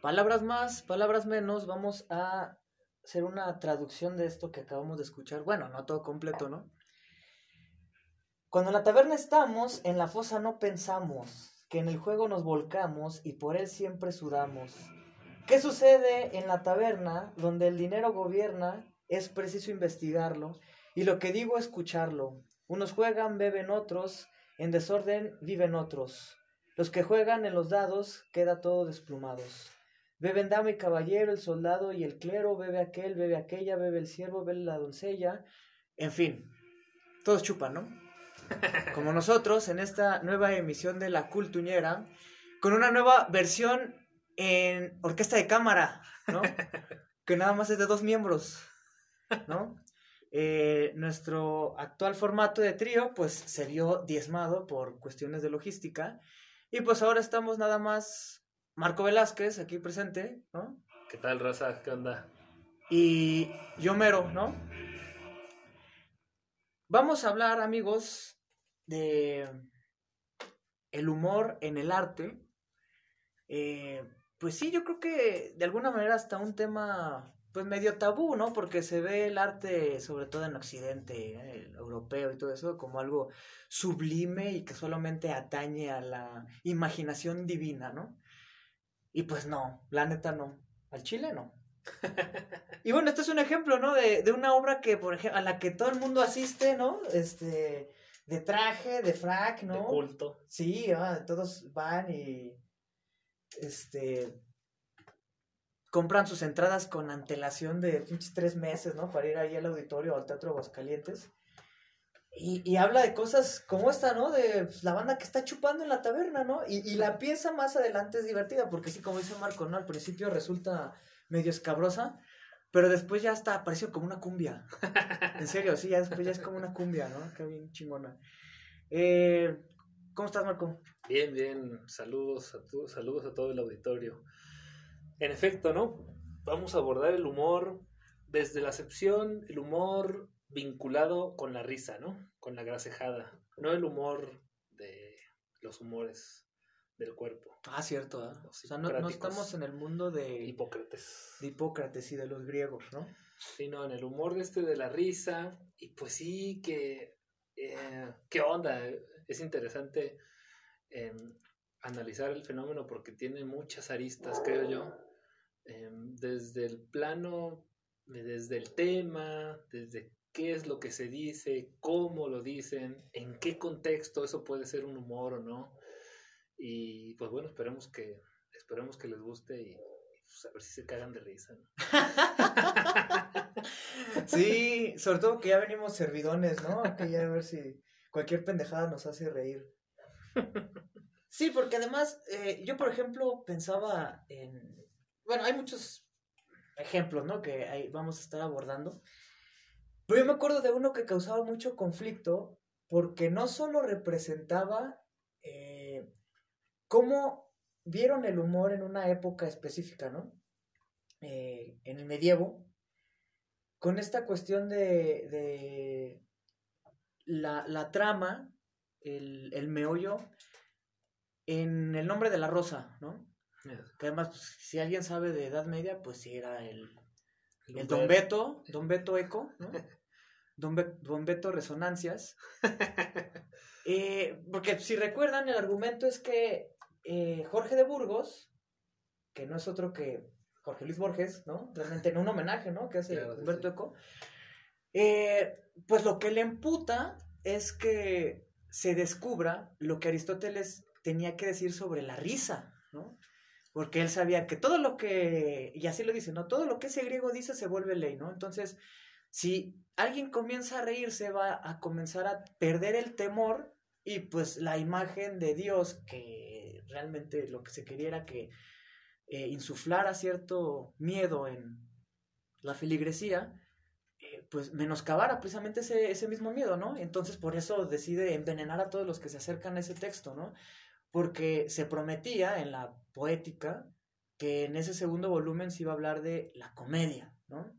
Palabras más, palabras menos, vamos a hacer una traducción de esto que acabamos de escuchar. Bueno, no todo completo, ¿no? Cuando en la taberna estamos, en la fosa no pensamos, que en el juego nos volcamos y por él siempre sudamos. ¿Qué sucede en la taberna donde el dinero gobierna? Es preciso investigarlo y lo que digo escucharlo. Unos juegan, beben otros, en desorden viven otros. Los que juegan en los dados queda todo desplumados. Beben dama y caballero, el soldado y el clero, bebe aquel, bebe aquella, bebe el siervo, bebe la doncella. En fin, todos chupan, ¿no? Como nosotros en esta nueva emisión de La Cultuñera, con una nueva versión en orquesta de cámara, ¿no? que nada más es de dos miembros, ¿no? Eh, nuestro actual formato de trío, pues se vio diezmado por cuestiones de logística. Y pues ahora estamos nada más Marco Velázquez, aquí presente, ¿no? ¿Qué tal, raza? ¿Qué onda? Y yo mero, ¿no? Vamos a hablar, amigos, de el humor en el arte. Eh, pues sí, yo creo que de alguna manera hasta un tema pues medio tabú, ¿no? Porque se ve el arte, sobre todo en Occidente, ¿eh? el europeo y todo eso, como algo sublime y que solamente atañe a la imaginación divina, ¿no? Y pues no, la neta no. Al chile no. y bueno, este es un ejemplo, ¿no? De, de una obra que, por ejemplo, a la que todo el mundo asiste, ¿no? Este, de traje, de frac, ¿no? De culto. Sí, ah, todos van y, este, compran sus entradas con antelación de pinches tres meses, ¿no? Para ir ahí al auditorio o al Teatro Aguascalientes. Y, y habla de cosas como esta, ¿no? De pues, la banda que está chupando en la taberna, ¿no? Y, y la pieza más adelante es divertida, porque sí, como dice Marco, ¿no? Al principio resulta medio escabrosa, pero después ya hasta apareció como una cumbia. en serio, sí, ya después ya es como una cumbia, ¿no? Qué bien chingona. Eh, ¿Cómo estás, Marco? Bien, bien. Saludos a tu, saludos a todo el auditorio. En efecto, ¿no? Vamos a abordar el humor desde la acepción, el humor vinculado con la risa, ¿no? Con la grasejada. No el humor de los humores del cuerpo. Ah, cierto, ¿eh? O sea, no, no estamos en el mundo de, Hipócrates. de Hipócrates y de los griegos, ¿no? sino en el humor de este de la risa. Y pues sí, que. eh, ¿Qué onda? Es interesante eh, analizar el fenómeno porque tiene muchas aristas, creo yo. Eh, desde el plano, desde el tema, desde qué es lo que se dice, cómo lo dicen, en qué contexto eso puede ser un humor o no. Y pues bueno, esperemos que, esperemos que les guste y, pues, a ver si se cagan de risa. ¿no? Sí, sobre todo que ya venimos servidones, ¿no? Que ya a ver si cualquier pendejada nos hace reír. Sí, porque además, eh, yo por ejemplo pensaba en... Bueno, hay muchos ejemplos, ¿no? Que ahí vamos a estar abordando. Pero yo me acuerdo de uno que causaba mucho conflicto porque no solo representaba eh, cómo vieron el humor en una época específica, ¿no? Eh, en el medievo, con esta cuestión de, de la, la trama, el, el meollo, en el nombre de la rosa, ¿no? Que además, pues, si alguien sabe de Edad Media, pues sí era el, el Don Beto, Don Beto Eco, ¿no? Don, Be- Don Beto Resonancias. Eh, porque si recuerdan, el argumento es que eh, Jorge de Burgos, que no es otro que Jorge Luis Borges, ¿no? Realmente en un homenaje, ¿no? Que hace Claro, Humberto sí. Eco. eh, pues lo que le emputa es que se descubra lo que Aristóteles tenía que decir sobre la risa, ¿no? Porque él sabía que todo lo que, y así lo dice, ¿no? Todo lo que ese griego dice se vuelve ley, ¿no? Entonces, si alguien comienza a reírse, va a comenzar a perder el temor y pues la imagen de Dios, que realmente lo que se quería era que eh, insuflara cierto miedo en la filigresía, eh, pues menoscabara precisamente ese, ese mismo miedo, ¿no? Entonces por eso decide envenenar a todos los que se acercan a ese texto, ¿no? Porque se prometía en la poética que en ese segundo volumen se iba a hablar de la comedia, ¿no?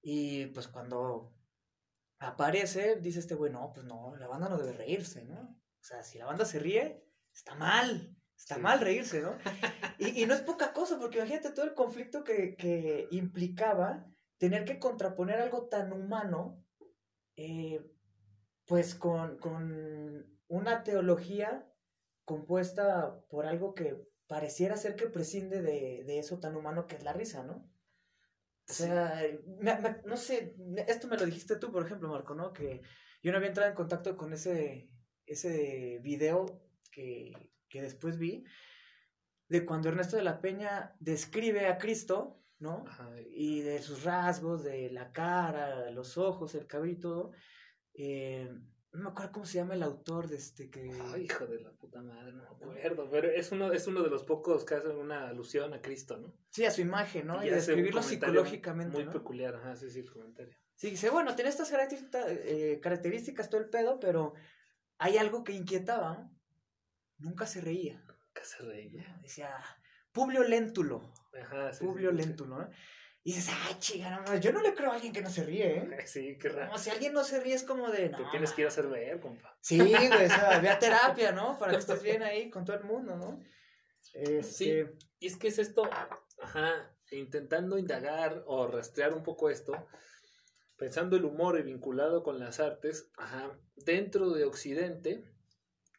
Y pues cuando aparece, dice este güey, no, pues no, la banda no debe reírse, ¿no? O sea, si la banda se ríe, está mal, está mal reírse, ¿no? Y, y, no es poca cosa, porque imagínate todo el conflicto que, que implicaba tener que contraponer algo tan humano, eh, pues con, con una teología compuesta por algo que pareciera ser que prescinde de, de, eso tan humano que es la risa, ¿no? O sea, me, me, no sé, esto me lo dijiste tú, por ejemplo, Marco, ¿no? Que yo no había entrado en contacto con ese, ese video que, que después vi, de cuando Ernesto de la Peña describe a Cristo, ¿no? Ajá. Y de sus rasgos, de la cara, los ojos, el cabello y todo. Eh, no me acuerdo cómo se llama el autor de este que. Ay, hijo de la puta madre, no me acuerdo. Pero es uno, es uno de los pocos que hacen una alusión a Cristo, ¿no? Sí, a su imagen, ¿no? Y, y describirlo psicológicamente. Muy ¿no? peculiar, ajá, sí, sí, el comentario. Sí, dice, bueno, tiene estas características, eh, características todo el pedo, pero hay algo que inquietaba. Nunca se reía. Nunca se reía. Decía, Publio Léntulo. Ajá, sí. Publio sí, Léntulo, ¿no? Y dices, ay, chica, no, yo no le creo a alguien que no se ríe, ¿eh? Sí, qué raro. No, si alguien no se ríe es como de. No, Te tienes que ir a hacer ver, compa. Sí, güey, o sea, ve a terapia, ¿no? Para que estés bien ahí con todo el mundo, ¿no? Este... Sí, y es que es esto, ajá, intentando indagar o rastrear un poco esto, pensando el humor y vinculado con las artes, ajá, dentro de Occidente,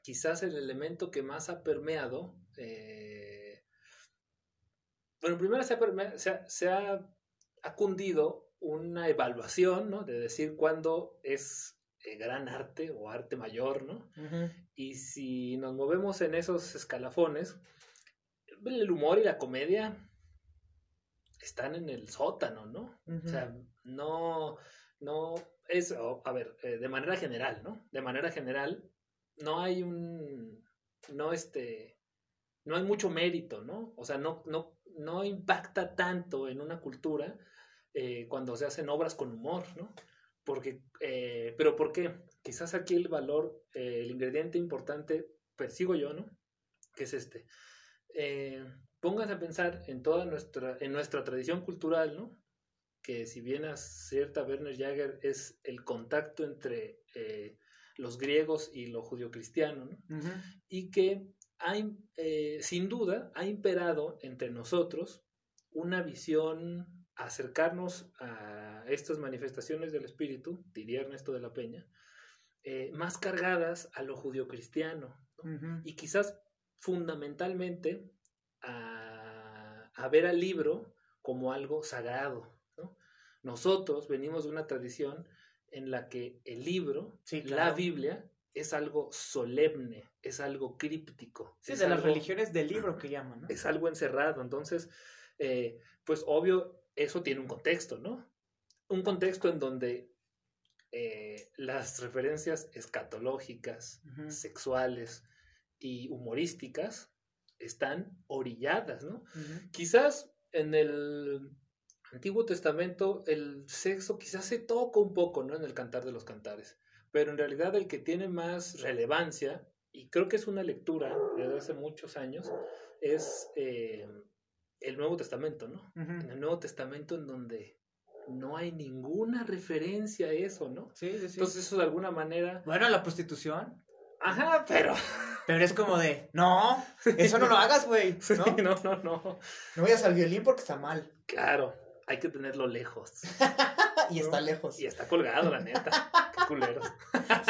quizás el elemento que más ha permeado. Eh... Bueno, primero se ha, se ha, se ha ha cundido una evaluación, ¿no? De decir cuándo es eh, gran arte o arte mayor, ¿no? Uh -huh. Y si nos movemos en esos escalafones, el humor y la comedia están en el sótano, ¿no? Uh -huh. O sea, no, no, es, oh, a ver, eh, de manera general, ¿no? De manera general, no hay un, no este, no hay mucho mérito, ¿no? O sea, no, no, no impacta tanto en una cultura eh, cuando se hacen obras con humor, ¿no? Porque, eh, pero ¿por qué? Quizás aquí el valor, eh, el ingrediente importante, persigo yo, ¿no? Que es este. Pónganse a pensar en toda nuestra, en nuestra tradición cultural, ¿no? Que si bien a cierta Werner Jager es el contacto entre los griegos y lo judio-cristiano, ¿no? Uh -huh. Y que eh, sin duda ha imperado entre nosotros una visión acercarnos a estas manifestaciones del espíritu, diría Ernesto de la Peña, eh, más cargadas a lo judio-cristiano ¿no? uh -huh. y quizás fundamentalmente a, a, ver al libro como algo sagrado. ¿no? Nosotros venimos de una tradición en la que el libro, sí, claro. la Biblia, es algo solemne, es algo críptico. Sí, de algo, las religiones del libro que llaman. ¿no? Es algo encerrado, entonces, eh, pues obvio, eso tiene un contexto, ¿no? Un contexto en donde eh, las referencias escatológicas, uh -huh. sexuales y humorísticas están orilladas, ¿no? Uh -huh. Quizás en el Antiguo Testamento el sexo quizás se toca un poco, ¿no? En el Cantar de los Cantares, pero en realidad el que tiene más relevancia, y creo que es una lectura desde hace muchos años, es... Eh, el Nuevo Testamento, ¿no? Uh -huh. En el Nuevo Testamento en donde no hay ninguna referencia a eso, ¿no? Sí, sí, sí. Entonces eso de alguna manera... Bueno, la prostitución. Ajá, pero... Pero es como de, no, eso no lo hagas, güey. ¿no? Sí, no, no, no. No vayas al violín porque está mal. Claro, hay que tenerlo lejos. y ¿no? está lejos. Y está colgado, la neta. Qué culeros.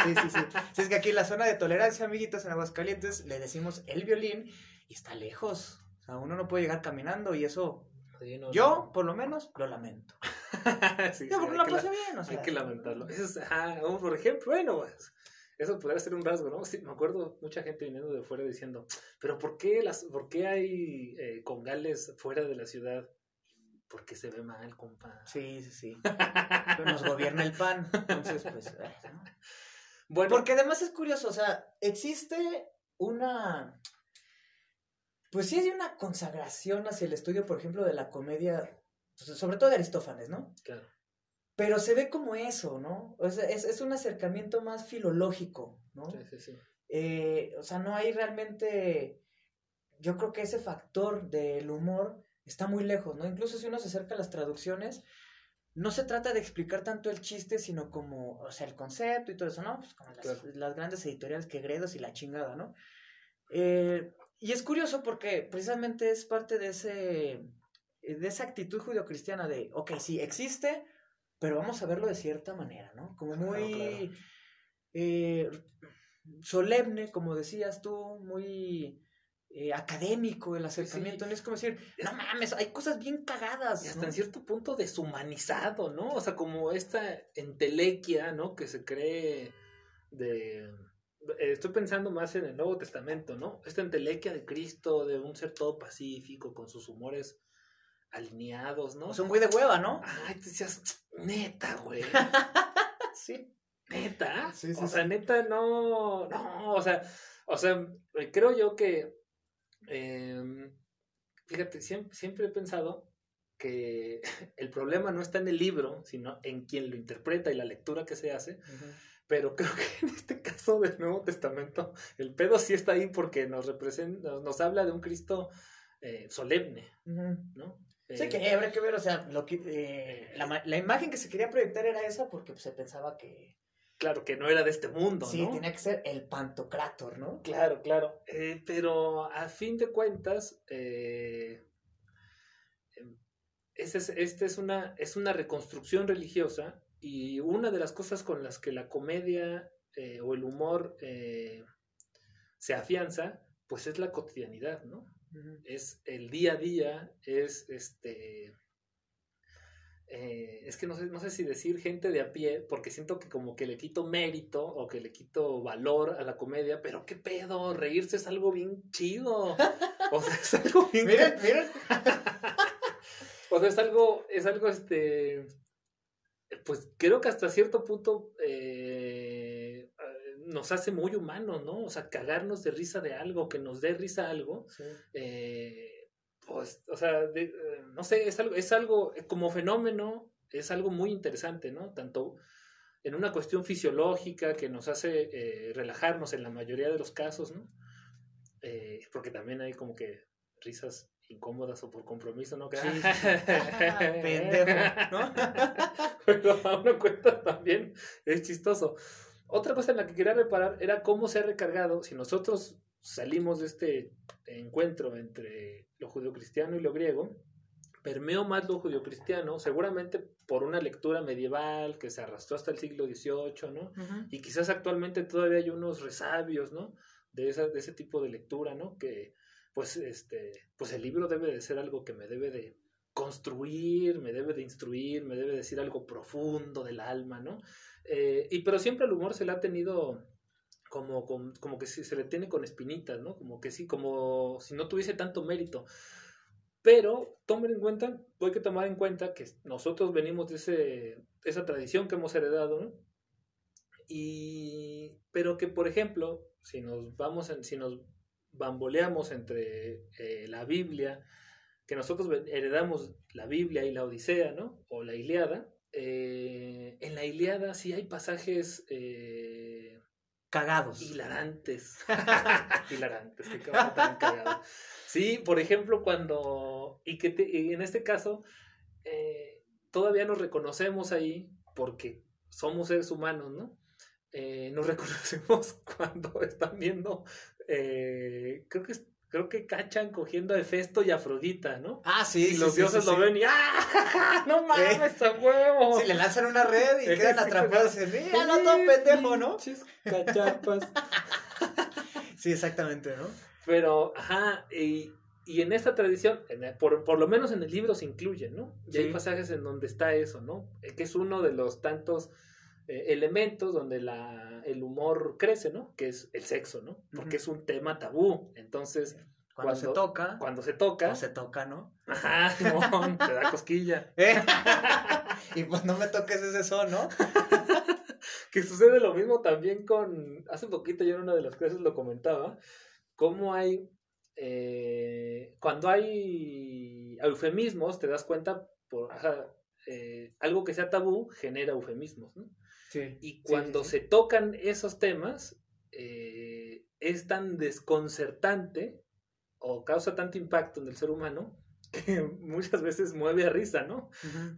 sí, sí, sí. Si es que aquí en la zona de tolerancia, amiguitos, en Aguascalientes, le decimos el violín y está lejos. O sea, uno no puede llegar caminando y eso. Sí, no, yo, no. por lo menos, lo lamento. sí, yo, porque sí, no pasé bien, o sea. Hay que lamentarlo. Eso es, ah, por ejemplo, bueno, pues, eso podría ser un rasgo, ¿no? Sí, me acuerdo mucha gente viniendo de fuera diciendo, pero ¿por qué, las, por qué hay eh, congales fuera de la ciudad? Porque se ve mal, compa. Sí, sí, sí. Pero nos gobierna el pan. Entonces, pues. ¿no? Bueno. Porque además es curioso, o sea, existe una pues sí hay una consagración hacia el estudio, por ejemplo, de la comedia, pues, sobre todo de Aristófanes, ¿no? Claro. pero se ve como eso, ¿no? O sea, es, es un acercamiento más filológico, ¿no? Sí, sí, sí. Eh, o sea, no hay realmente, yo creo que ese factor del humor está muy lejos, ¿no? Incluso si uno se acerca a las traducciones, no se trata de explicar tanto el chiste, sino como, o sea, el concepto y todo eso, ¿no? Pues como las, Claro. las grandes editoriales que Gredos y la chingada, ¿no? Eh, y es curioso porque precisamente es parte de ese, de esa actitud judio-cristiana de, ok, sí, existe, pero vamos a verlo de cierta manera, ¿no? Como Claro, muy claro. eh, solemne, como decías tú, muy eh, académico el acercamiento. No es como decir, no mames, hay cosas bien cagadas. Y hasta ¿no? en cierto punto deshumanizado, ¿no? O sea, como esta entelequia, ¿no? Que se cree de... eh, Estoy pensando más en el Nuevo Testamento, ¿no? Esta entelequia de Cristo, de un ser todo pacífico, con sus humores alineados, ¿no? O sea, un güey de hueva, ¿no? Ay, te decías, neta, güey, sí. neta. Sí, sí, o sea, neta, no, no, o sea, o sea, eh, creo yo que, eh, fíjate, siempre, siempre he pensado que el problema no está en el libro, sino en quien lo interpreta y la lectura que se hace. Pero creo que en este caso del Nuevo Testamento, el pedo sí está ahí porque nos representa, nos, habla de un Cristo eh, solemne. ¿no? Sí, Eh, que habría que ver, o sea, lo que, eh, la, la imagen que se quería proyectar era esa porque pues, se pensaba que Claro, que no era de este mundo, sí, ¿no? tenía que ser el pantocrátor, ¿no? Claro, claro. Eh, pero a fin de cuentas, eh, em, esta es, esta es, una, es una reconstrucción religiosa y una de las cosas con las que la comedia eh, o el humor se afianza, pues es la cotidianidad, ¿no? Es el día a día, es este... eh, es que no sé, no sé si decir gente de a pie, porque siento que como que le quito mérito o que le quito valor a la comedia, pero qué pedo, reírse es algo bien chido. O sea, es algo bien... Miren, miren. O sea, es algo, es algo, este, pues creo que hasta cierto punto eh, nos hace muy humanos, ¿no? O sea, cagarnos de risa de algo, que nos dé risa algo, Sí. eh, pues, o sea, de- eh, no sé, es algo, es algo, eh, como fenómeno, es algo muy interesante, ¿no? Tanto en una cuestión fisiológica que nos hace eh, relajarnos en la mayoría de los casos, ¿no? Eh, porque también hay como que risas incómodas o por compromiso, ¿no? Que, Sí, sí, sí. Pendejo, ¿no? Pero a una cuenta también es chistoso. Otra cosa en la que quería reparar era cómo se ha recargado, si nosotros salimos de este encuentro entre lo judio-cristiano y lo griego, permeó más lo judio-cristiano, seguramente por una lectura medieval que se arrastró hasta el siglo XVIII, ¿no? Y quizás actualmente todavía hay unos resabios, ¿no? De, esa, de ese tipo de lectura, ¿no? Que, pues, este, pues el libro debe de ser algo que me debe de construir, me debe de instruir, me debe decir algo profundo del alma, ¿no? Eh, y pero siempre el humor se le ha tenido como, como, como que se le tiene con espinitas, ¿no? Como que sí, como si no tuviese tanto mérito. Pero tomen en cuenta, hay que tomar en cuenta que nosotros venimos de ese, esa tradición que hemos heredado, ¿no? Y, pero que, por ejemplo, si nos vamos, en, si nos bamboleamos entre eh, la Biblia, que nosotros heredamos la Biblia y la Odisea, ¿no? O la Iliada, eh, en la Iliada sí hay pasajes eh, Cagados. hilarantes. hilarantes, qué cabrón tan cagado. Sí, por ejemplo, cuando. Y que te- y en este caso, eh, todavía nos reconocemos ahí porque somos seres humanos, ¿no? Eh, nos reconocemos cuando están viendo. eh, creo que es- creo que cachan cogiendo a Hefesto y Afrodita, ¿no? Ah, sí, y sí, los sí, dioses sí, lo ven y ¡ah! ¡No mames, a huevo! Sí, le lanzan una red y quedan atrapados en mira, no todo pendejo, ¿no? Cachapas. Sí, exactamente, ¿no? Pero, ajá, y, y en esta tradición, en el- por, por lo menos en el libro se incluye, ¿no? Y hay pasajes en donde está eso, ¿no? Eh, Que es uno de los tantos eh, elementos donde la, el humor crece, ¿no? Que es el sexo, ¿no? Porque es un tema tabú. Entonces, Cuando, se toca, cuando se toca, se toca, ¿no? ajá, te da cosquilla. ¿Eh? y pues no me toques ese son, ¿no? que sucede lo mismo también con, hace poquito yo en una de las clases lo comentaba, cómo hay, eh, cuando hay eufemismos, te das cuenta, por, ajá, eh, algo que sea tabú genera eufemismos, ¿no? Sí. Y cuando se tocan esos temas, eh, es tan desconcertante o causa tanto impacto en el ser humano que muchas veces mueve a risa, ¿no?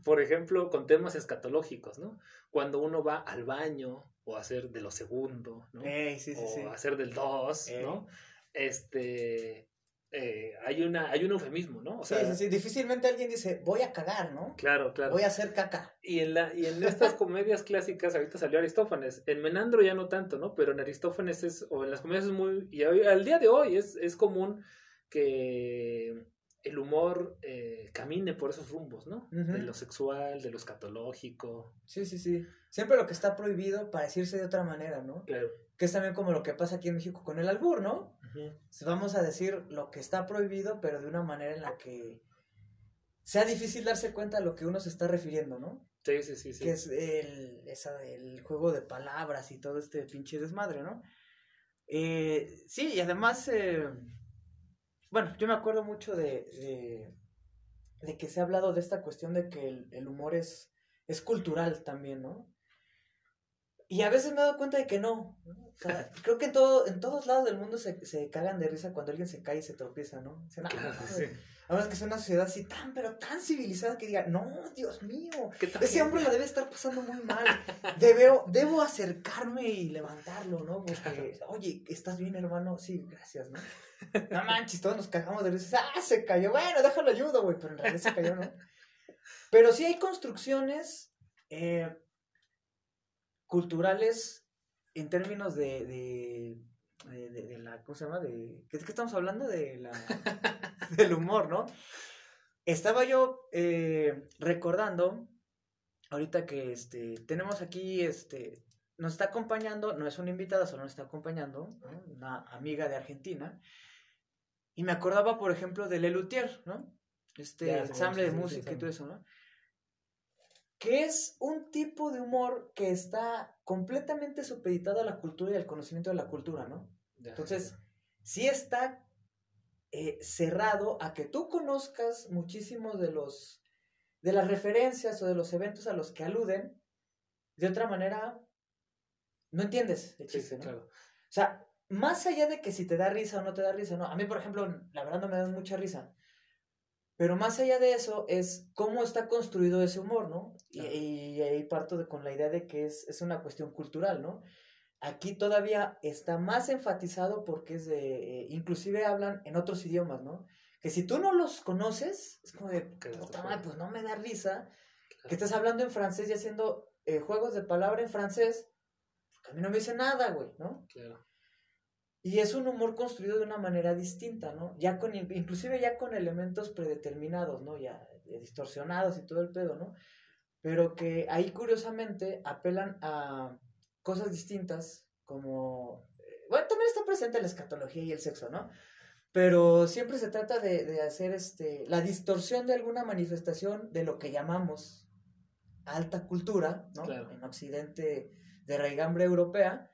Por ejemplo, con temas escatológicos, ¿no? Cuando uno va al baño o a hacer de lo segundo, ¿no? o hacer del dos, ¿no? Este, eh, hay, una, hay un eufemismo, ¿no? O sea, sí, sí, sí, difícilmente alguien dice, voy a cagar, ¿no? Claro, claro. Voy a hacer caca. Y en, la, y en estas comedias clásicas, ahorita salió Aristófanes, en Menandro ya no tanto, ¿no? Pero en Aristófanes es, o en las comedias es muy, y al día de hoy es, es común que el humor eh, camine por esos rumbos, ¿no? De lo sexual, de lo escatológico. Sí, sí, sí. Siempre lo que está prohibido para decirse de otra manera, ¿no? Claro. Que es también como lo que pasa aquí en México con el albur, ¿no? Vamos a decir lo que está prohibido, pero de una manera en la que sea difícil darse cuenta de lo que uno se está refiriendo, ¿no? Sí, sí, sí. sí. Que es el, esa, el juego de palabras y todo este pinche desmadre, ¿no? Eh, sí, y además... Eh, bueno, yo me acuerdo mucho de, de, que se ha hablado de esta cuestión de que el, humor es, es cultural también, ¿no? Y a veces me he dado cuenta de que no. O sea, creo que en, todo, en todos lados del mundo se, se cagan de risa cuando alguien se cae y se tropieza, ¿no? Dicen, claro, sí. Ahora que es una sociedad así tan, pero tan civilizada que diga, no, Dios mío, ese hombre la debe estar pasando muy mal. Debo, debo acercarme y levantarlo, ¿no? Porque, oye, ¿estás bien, hermano? Sí, gracias, ¿no? No manches, todos nos cagamos de risa. Ah, se cayó. Bueno, déjalo ayuda, güey. Pero en realidad se cayó, ¿no? Pero sí hay construcciones eh, culturales en términos de, de, de, la. ¿Cómo se llama? De, ¿qué, ¿Qué estamos hablando? De la, del humor, ¿no? Estaba yo eh, recordando, ahorita que este, tenemos aquí este, nos está acompañando, no es una invitada, solo nos está acompañando, una amiga de Argentina. Y me acordaba, por ejemplo, de Lelutier, ¿no? Este ensamble de música y todo eso, ¿no? Que es un tipo de humor que está completamente supeditado a la cultura y al conocimiento de la cultura, ¿no? Entonces, sí está eh, cerrado a que tú conozcas muchísimos de los de las referencias o de los eventos a los que aluden de otra manera no entiendes el chiste, ¿no? Claro. O sea, más allá de que si te da risa o no te da risa, no. A mí, por ejemplo, la verdad no me da mucha risa. Pero más allá de eso es cómo está construido ese humor, ¿no? Y, ahí parto de, con la idea de que es, es, una cuestión cultural, ¿no? Aquí todavía está más enfatizado porque es de, eh, inclusive hablan en otros idiomas, ¿no? Que si tú no los conoces, es como de, puta madre, pues no me da risa que estés hablando en francés y haciendo eh, juegos de palabra en francés a mí no me dice nada, güey, ¿no? Claro. Y es un humor construido de una manera distinta, ¿no? Ya con, inclusive ya con elementos predeterminados, ¿no? Ya distorsionados y todo el pedo, ¿no? Pero que ahí curiosamente apelan a cosas distintas como... Eh, bueno, también está presente la escatología y el sexo, ¿no? Pero siempre se trata de, de hacer este, la distorsión de alguna manifestación de lo que llamamos alta cultura, ¿no? Claro. En Occidente de raigambre europea,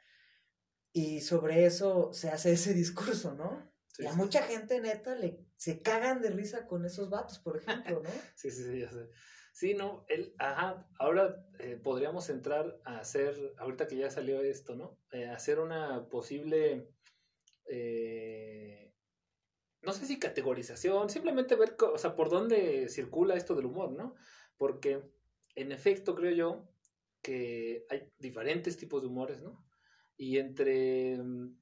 y sobre eso se hace ese discurso, ¿no? y a mucha gente, neta, le, se cagan de risa con esos vatos, por ejemplo, ¿no? sí, sí, sí, ya sé. Sí, no, él, ajá, ahora eh, podríamos entrar a hacer, ahorita que ya salió esto, ¿no? Eh, hacer una posible, eh, no sé si categorización, simplemente ver, o sea, por dónde circula esto del humor, ¿no? Porque, en efecto, creo yo, que hay diferentes tipos de humores, ¿no? Y entre, mm,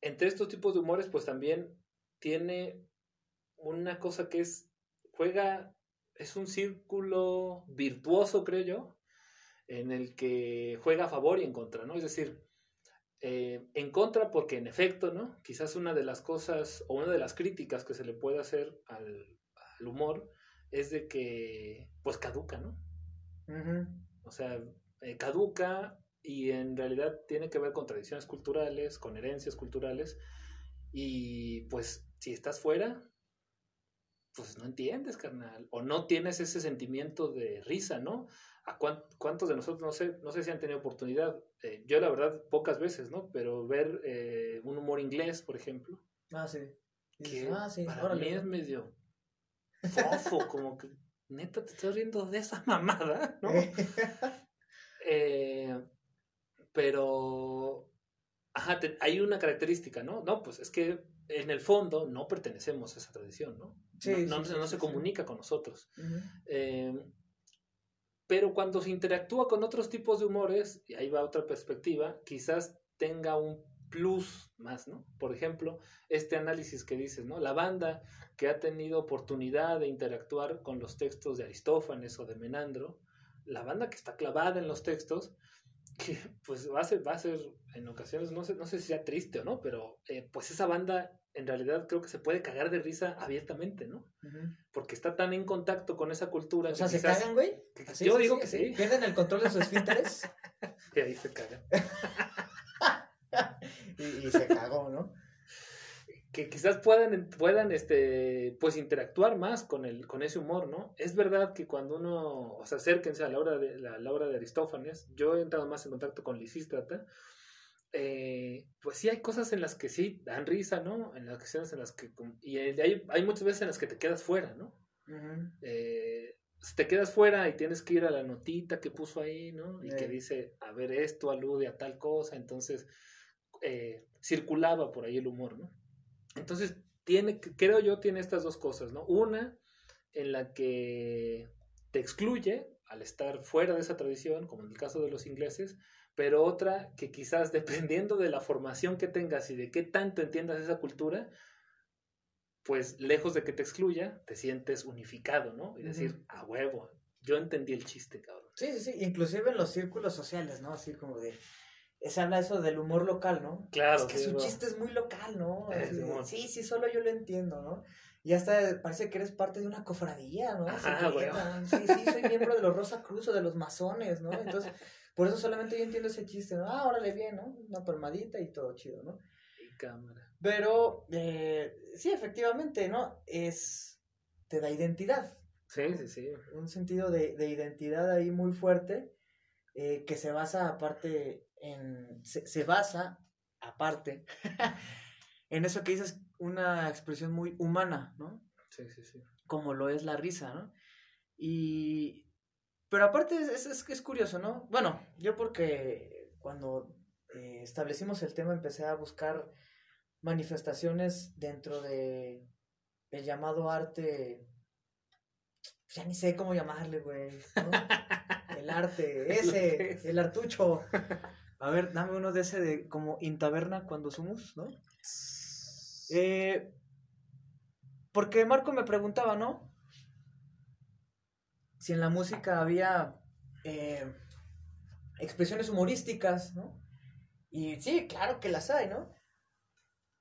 entre estos tipos de humores, pues también tiene una cosa que es, juega, es un círculo virtuoso, creo yo, en el que juega a favor y en contra, ¿no? Es decir, eh, en contra porque en efecto, ¿no? Quizás una de las cosas o una de las críticas que se le puede hacer al, al humor es de que, pues caduca, ¿no? O sea, eh, caduca y en realidad tiene que ver con tradiciones culturales, con herencias culturales. Y pues si estás fuera, pues no entiendes, carnal. O no tienes ese sentimiento de risa, ¿no? ¿A cuántos de nosotros, no sé, no sé si han tenido oportunidad? Eh, yo la verdad, pocas veces, ¿no? Pero ver eh, un humor inglés, por ejemplo. Ah, sí. Que ah, sí. para mí es medio fofo, como que neta, te estás riendo de esa mamada, ¿no? Eh, pero, ajá, hay una característica, ¿no? No, pues es que en el fondo no pertenecemos a esa tradición, ¿no? no, no, se comunica con nosotros. Eh, pero cuando se interactúa con otros tipos de humores, y ahí va otra perspectiva, quizás tenga un plus más, ¿no? Por ejemplo, este análisis que dices, ¿no? La banda que ha tenido oportunidad de interactuar con los textos de Aristófanes o de Menandro, la banda que está clavada en los textos, que pues va a ser, va a ser en ocasiones, no sé, no sé si sea triste o no, pero eh, pues esa banda en realidad creo que se puede cagar de risa abiertamente, ¿no? Porque está tan en contacto con esa cultura. O sea, ¿se cagan, güey? yo digo que sí. ¿Pierden el control de sus esfínteres? y ahí se cagan. y, se cagó, ¿no? Que quizás puedan, puedan este, pues interactuar más con, el, con ese humor, ¿no? Es verdad que cuando uno, o sea, acérquense a la obra de, la, obra de Aristófanes, yo he entrado más en contacto con Lisístrata, eh, pues sí hay cosas en las que sí dan risa, ¿no? En las ocasiones en las que... Y hay, hay muchas veces en las que te quedas fuera, ¿no? eh, te quedas fuera y tienes que ir a la notita que puso ahí, ¿no? Y que dice, a ver, esto alude a tal cosa, entonces eh, circulaba por ahí el humor, ¿no? Entonces, tiene, creo yo, tiene estas dos cosas, ¿no? Una en la que te excluye al estar fuera de esa tradición, como en el caso de los ingleses, pero otra que quizás dependiendo de la formación que tengas y de qué tanto entiendas esa cultura, pues lejos de que te excluya, te sientes unificado, ¿no? Y decir, a huevo, yo entendí el chiste, cabrón. Sí, sí, sí, inclusive en los círculos sociales, ¿no? Así como de, se habla eso del humor local, ¿no? Claro. Es que su chiste es muy local, ¿no? sí, sí, solo yo lo entiendo, ¿no? Y hasta parece que eres parte de una cofradía, ¿no? Ah, sí, sí, soy miembro de los Rosa Cruz o de los masones, ¿no? Entonces, por eso solamente yo entiendo ese chiste, ¿no? Ah, órale bien, ¿no? Una palmadita y todo chido, ¿no? Y cámara. Pero, eh, sí, efectivamente, ¿no? Es, te da identidad. Sí, sí, sí. Un sentido de, de identidad ahí muy fuerte, eh, que se basa aparte en, se, se basa aparte en eso que dices, una expresión muy humana, ¿no? Sí, sí, sí. Como lo es la risa, ¿no? Y, pero aparte es, es, es curioso, ¿no? Bueno, yo porque cuando eh, establecimos el tema empecé a buscar manifestaciones dentro de el llamado arte, ya ni sé cómo llamarle, güey, el arte, ese, el artucho. A ver, dame uno de ese de como Intaberna cuando somos, ¿no? Eh, porque Marco me preguntaba, ¿no? si en la música había eh, expresiones humorísticas, ¿no? Y sí, claro que las hay, ¿no?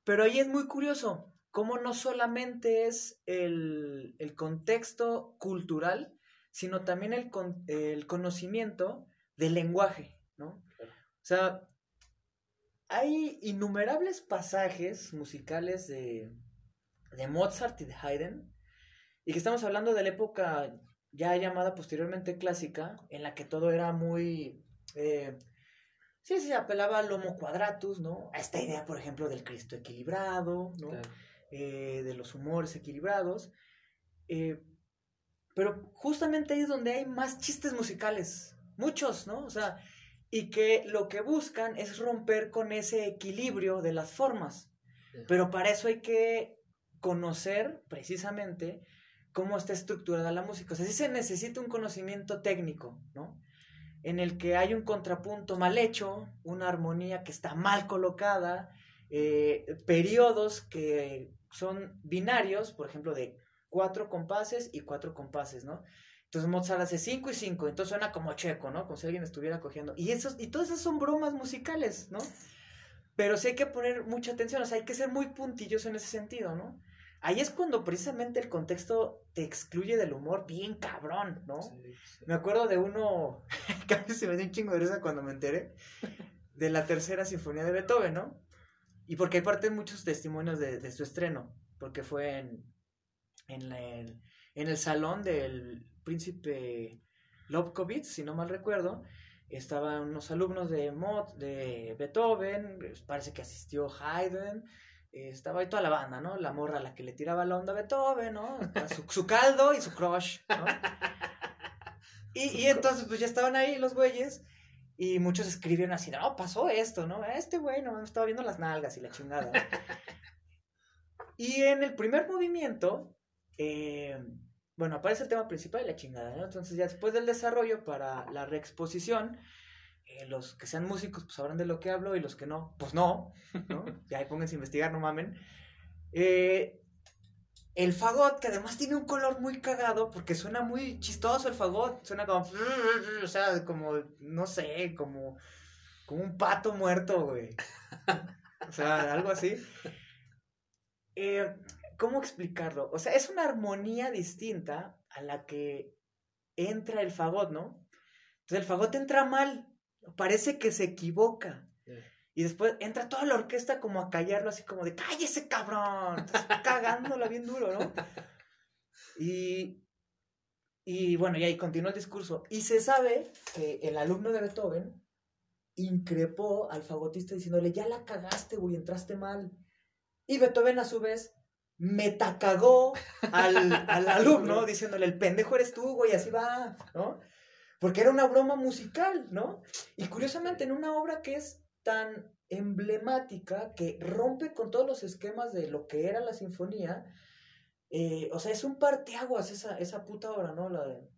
Pero ahí es muy curioso, cómo no solamente es el, contexto cultural, sino también el, el, conocimiento del lenguaje, ¿no? O sea, hay innumerables pasajes musicales de, de Mozart y de Haydn, y que estamos hablando de la época ya llamada posteriormente clásica, en la que todo era muy... Eh, sí, sí, apelaba al Homo quadratus, ¿no? A esta idea, por ejemplo, del Cristo equilibrado, ¿no? Eh, de los humores equilibrados. Eh, pero justamente ahí es donde hay más chistes musicales, muchos, ¿no? O sea, y que lo que buscan es romper con ese equilibrio de las formas. Pero para eso hay que conocer precisamente cómo está estructurada la música. O sea, sí se necesita un conocimiento técnico, ¿no? En el que hay un contrapunto mal hecho, una armonía que está mal colocada, eh, periodos que son binarios, por ejemplo, de cuatro compases y cuatro compases, ¿no? Entonces Mozart hace cinco y cinco, entonces suena como checo, ¿no? Como si alguien estuviera cogiendo. Y, esos, y todas esas son bromas musicales, ¿no? Pero sí hay que poner mucha atención, o sea, hay que ser muy puntilloso en ese sentido, ¿no? Ahí es cuando precisamente el contexto te excluye del humor bien cabrón, ¿no? Me acuerdo de uno, veces se me dio un chingo de risa cuando me enteré, de la tercera sinfonía de Beethoven, ¿no? Y porque hay parte de muchos testimonios de, su estreno, porque fue en, en, el, en el salón del príncipe Lobkowitz, si no mal recuerdo, estaban unos alumnos de Mott, de Beethoven, parece que asistió Haydn, eh, estaba ahí toda la banda, ¿no? La morra a la que le tiraba la onda a Beethoven, ¿no? Su, su caldo y su crush, ¿no? Y, y entonces, pues ya estaban ahí los güeyes. Y muchos escribieron así, no, pasó esto, ¿no? Este güey no me estaba viendo las nalgas y la chingada. y en el primer movimiento, eh, bueno, aparece el tema principal y la chingada, ¿no? Entonces ya después del desarrollo para la reexposición, eh, los que sean músicos pues sabrán de lo que hablo y los que no, pues no, ¿no? ya ahí pónganse a investigar, no mamen. Eh, el fagot, que además tiene un color muy cagado, porque suena muy chistoso el fagot, suena como, o sea, como, no sé, como, como un pato muerto, güey. O sea, algo así. Eh, ¿Cómo explicarlo? O sea, es una armonía distinta a la que entra el fagot, ¿no? Entonces el fagot entra mal, parece que se equivoca. Y después entra toda la orquesta como a callarlo, así como de, cállese cabrón, estás cagándola bien duro, ¿no? Y, y bueno, y ahí continúa el discurso. Y se sabe que el alumno de Beethoven increpó al fagotista diciéndole, ya la cagaste, güey, entraste mal. Y Beethoven a su vez metacagó al, al alumno diciéndole, el pendejo eres tú, güey, así va, ¿no? Porque era una broma musical, ¿no? Y curiosamente en una obra que es tan emblemática que rompe con todos los esquemas de lo que era la sinfonía. eh, o sea, es un parteaguas esa, esa puta obra, ¿no? La, de-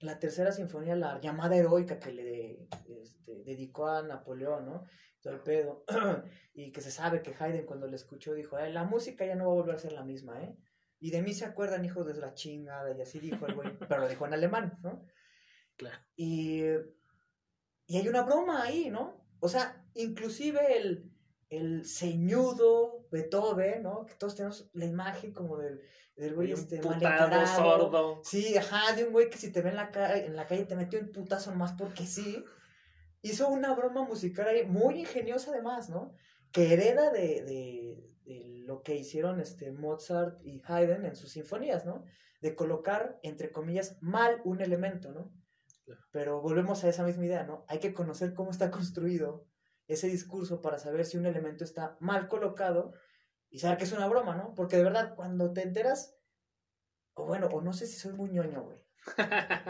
la tercera sinfonía, la llamada heroica que le este, dedicó a Napoleón, ¿no? Todo el pedo. y que se sabe que Haydn cuando le escuchó dijo, "Eh, la música ya no va a volver a ser la misma, ¿eh? Y de mí se acuerdan, hijos de la chingada, y así dijo el güey, pero lo dijo en alemán, ¿no? Claro. Y, y hay una broma ahí, ¿no? O sea, inclusive el, el ceñudo Beethoven, ¿no? Que todos tenemos la imagen como del, del güey este mal sordo. Sí, ajá, de un güey que si te ve en la, ca- en la calle te metió un putazo más porque sí. Hizo una broma musical ahí muy ingeniosa además, ¿no? Que hereda de, de, de lo que hicieron este Mozart y Haydn en sus sinfonías, ¿no? De colocar, entre comillas, mal un elemento, ¿no? Claro. Pero volvemos a esa misma idea, ¿no? Hay que conocer cómo está construido ese discurso para saber si un elemento está mal colocado y saber que es una broma, ¿no? Porque de verdad, cuando te enteras, o bueno, o no sé si soy muy ñoño, güey.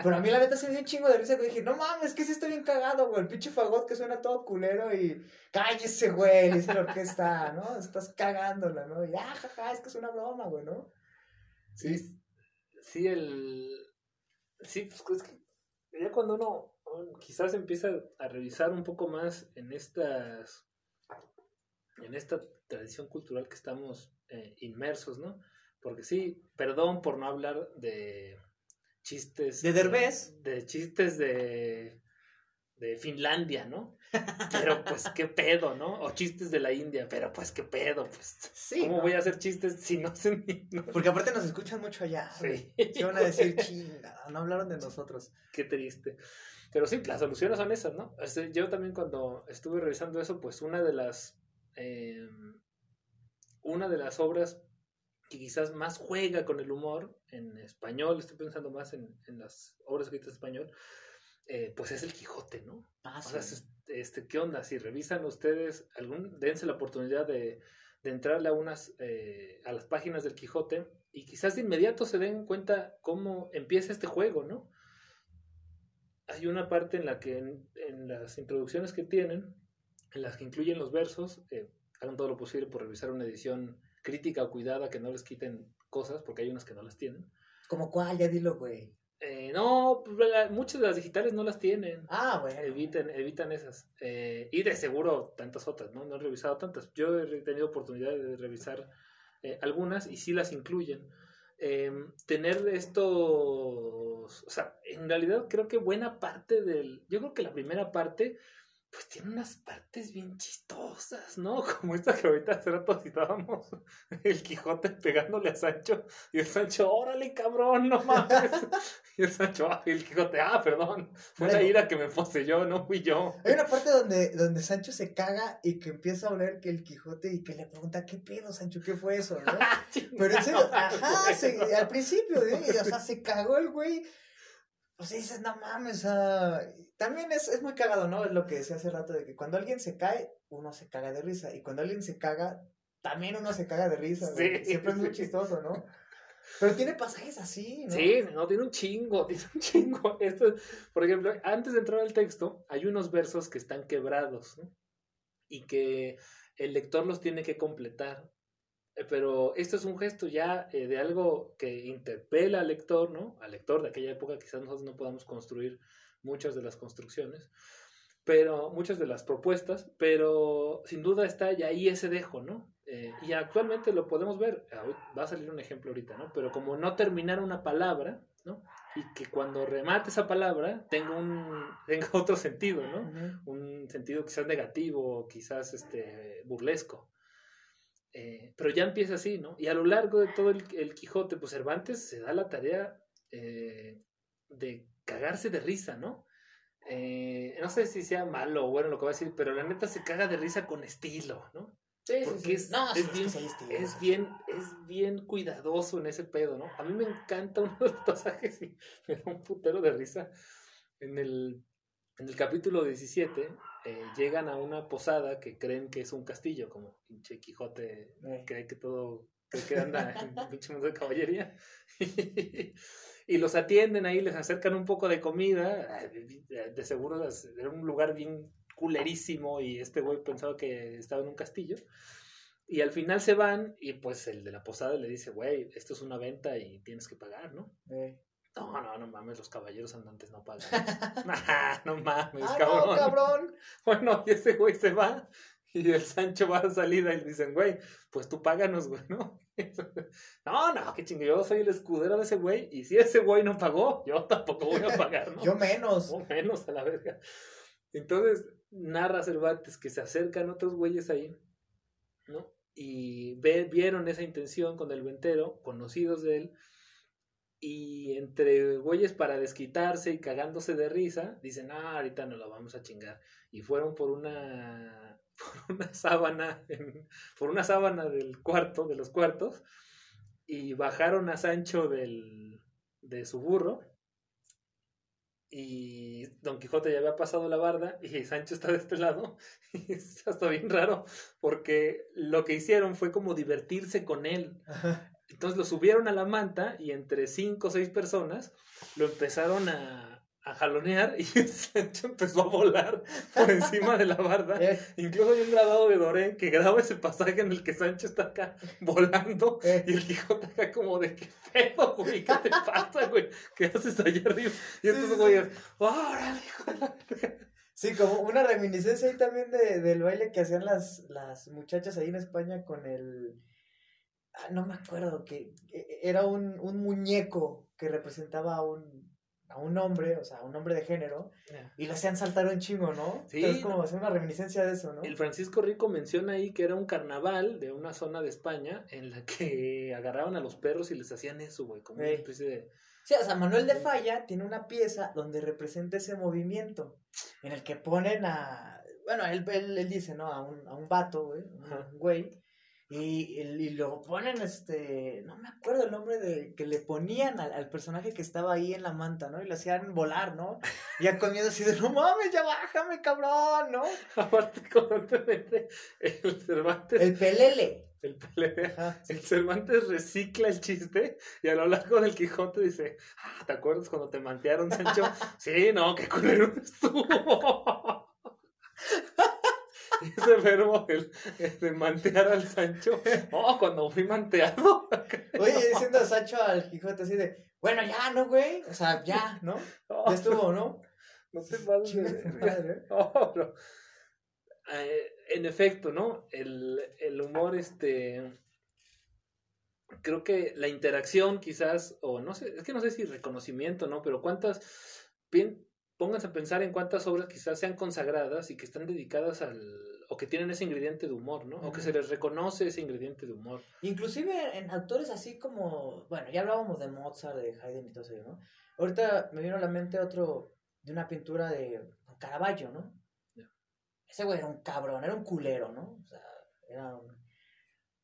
Pero a mí la neta se me dio un chingo de risa que dije, no mames, que sí está bien cagado, güey. El pinche fagot que suena todo culero y cállese, güey, le dice la orquesta, ¿no? Estás cagándola, ¿no? Y ah, jaja, es que es una broma, güey, ¿no? Sí, sí, el. Sí, pues es que ya cuando uno quizás empieza a revisar un poco más en estas. en esta tradición cultural que estamos eh, inmersos, ¿no? Porque sí, perdón por no hablar de chistes. De Derbez. De, chistes de. de Finlandia, ¿no? Pero pues qué pedo, ¿no? O chistes de la India, pero pues qué pedo, pues. Sí. ¿Cómo ¿no? voy a hacer chistes si no sé ni.? no- Porque aparte nos escuchan mucho allá. Sí. Se van a decir, chinga, no hablaron de nosotros. Qué triste. Pero sí, las soluciones son esas, ¿no? Este, yo también cuando estuve revisando eso, pues una de las eh, una de las obras que quizás más juega con el humor en español, estoy pensando más en, en las obras escritas en español, eh, pues es el Quijote, ¿no? Ah, O sea, es- este, ¿qué onda? Si revisan ustedes, algún, dense la oportunidad de, de entrarle a unas, eh, a las páginas del Quijote y quizás de inmediato se den cuenta cómo empieza este juego, ¿no? Hay una parte en la que en, en las introducciones que tienen, en las que incluyen los versos, eh, hagan todo lo posible por revisar una edición crítica o cuidada que no les quiten cosas, porque hay unas que no las tienen. Como cuál, ya dilo, güey. Eh, no, pues, muchas de las digitales no las tienen. Ah, güey. Eviten, evitan esas. Eh, y de seguro tantas otras, ¿no? No he revisado tantas. Yo he tenido oportunidad de revisar eh, algunas y sí las incluyen. Eh, tener estos, o sea, en realidad creo que buena parte del, yo creo que la primera parte, pues tiene unas partes bien chistosas, ¿no? Como esta que ahorita hace rato citábamos, el Quijote pegándole a Sancho, y el Sancho, órale cabrón, no mames. Y el Sancho, ah, y el Quijote, ah, perdón, fue la Bueno. ira que me poseyó, no fui yo. Hay una parte donde, donde Sancho se caga y que empieza a oler que el Quijote y que le pregunta, ¿qué pedo, Sancho? ¿Qué fue eso? ¿no? Pero en serio, ajá, se- al principio, ¿eh? o sea, se cagó el güey. Sea, dices, no mames, también es, es muy cagado, ¿no? Es lo que decía hace rato de que cuando alguien se cae, uno se caga de risa. Y cuando alguien se caga, también uno se caga de risa. Sí. Siempre es muy chistoso, ¿no? Pero tiene pasajes así, ¿no? Sí, no, tiene un chingo, tiene un chingo. Esto, por ejemplo, antes de entrar al texto, hay unos versos que están quebrados, ¿no? Y que el lector los tiene que completar. Eh, Pero esto es un gesto ya eh, de algo que interpela al lector, ¿no? Al lector de aquella época, quizás nosotros no podamos construir muchas de las construcciones, pero muchas de las propuestas, pero sin duda está ya ahí ese dejo, ¿no? Eh, y actualmente lo podemos ver, va a salir un ejemplo ahorita, ¿no? Pero como no terminar una palabra, ¿no? Y que cuando remate esa palabra tenga un tenga otro sentido, ¿no? Ujú. un sentido quizás negativo quizás este, burlesco. Eh, pero ya empieza así, ¿no? Y a lo largo de todo el, el Quijote, pues Cervantes se da la tarea eh, de cagarse de risa, ¿no? Eh, no sé si sea malo o bueno lo que voy a decir, pero la neta se caga de risa con estilo, ¿no? Sí, sí, Porque sí. es, No, es bien, es, bien, es bien cuidadoso en ese pedo, ¿no? A mí me encanta uno de los pasajes y me da un putero de risa. En el, en el capítulo 17 eh, llegan a una posada que creen que es un castillo, como pinche Quijote cree que todo, cree que anda en pinche mundo de caballería. y los atienden ahí, les acercan un poco de comida. De, seguro era un lugar bien culerísimo y este güey pensaba que estaba en un castillo. Y al final se van y pues el de la posada le dice, güey, esto es una venta y tienes que pagar, ¿no? Eh. No, no, no mames, los caballeros andantes no pagan. No mames, Ah, cabrón. no, cabrón. Bueno, y ese güey se va y el Sancho va a salida y le dicen, güey, pues tú páganos, güey, ¿no? No, no, qué chingo, yo soy el escudero de ese güey y si ese güey no pagó, yo tampoco voy a pagar, ¿no? Yo menos. O menos a la verga. Entonces, narra Cervantes que se acercan otros güeyes ahí, ¿no? Y ve- vieron esa intención con el ventero, conocidos de él, y entre güeyes para desquitarse y cagándose de risa, dicen, ah, ahorita nos la vamos a chingar. Y fueron por una, por una sábana, por una sábana del cuarto, de los cuartos, y bajaron a Sancho del, de su burro, y Don Quijote ya había pasado la barda y Sancho está de este lado. Y es bien raro porque lo que hicieron fue como divertirse con él. Entonces lo subieron a la manta y entre cinco o seis personas lo empezaron a, a jalonear y Sancho empezó a volar por encima de la barda. Eh, Incluso hay un grabado de Doré que graba ese pasaje en el que Sancho está acá volando eh. y el Quijote acá como de qué pedo, güey, ¿qué te pasa, güey? ¿Qué haces allá arriba? Y estos sí, sí. güeyes, ¡órale, hijo de la verga! Sí, como una reminiscencia ahí también de, del baile que hacían las, las muchachas ahí en España con el... ah, no me acuerdo, que que era un, un muñeco que representaba a un, a un hombre, o sea, a un hombre de género, y lo hacían saltar un chingo, ¿no? Sí. Entonces como hacer una reminiscencia de eso, ¿no? El Francisco Rico menciona ahí que era un carnaval de una zona de España en la que agarraban a los perros y les hacían eso, güey, como una Ey. especie de... Sí, o sea, Manuel de Falla tiene una pieza donde representa ese movimiento, en el que ponen a, bueno, él, él, él dice, ¿no? A un, a un vato, güey, un Ajá. güey, y, y lo ponen, este, no me acuerdo el nombre de, que le ponían al, al personaje que estaba ahí en la manta, ¿no? Y lo hacían volar, ¿no? Ya con miedo así de, no mames, ya bájame, cabrón, ¿no? Aparte, constantemente, el Cervantes... El pelele. El sí. El Cervantes recicla el chiste y a lo largo del Quijote dice, ah, ¿te acuerdas cuando te mantearon, Sancho? sí, no, qué culero estuvo. Ese verbo, el, el de mantear al Sancho, oh, cuando fui manteado. Oye, diciendo a Sancho al Quijote así de, bueno, ya, ¿no, güey? O sea, ya, ¿no? Oh, Ya estuvo, ¿no? No te pases. No, pero, eh, en efecto, ¿no? El, el humor, este. Creo que la interacción, quizás, o no sé, es que no sé si reconocimiento, ¿no? Pero cuántas. Bien, pónganse a pensar en cuántas obras quizás sean consagradas y que están dedicadas al. o que tienen ese ingrediente de humor, ¿no? O que se les reconoce ese ingrediente de humor. Inclusive en autores así como, bueno, ya hablábamos de Mozart, de Haydn y todo eso, ¿no? Ahorita me vino a la mente otro de una pintura de Caravaggio, ¿no? Ya. Ese güey era un cabrón, era un culero, ¿no? O sea, era un...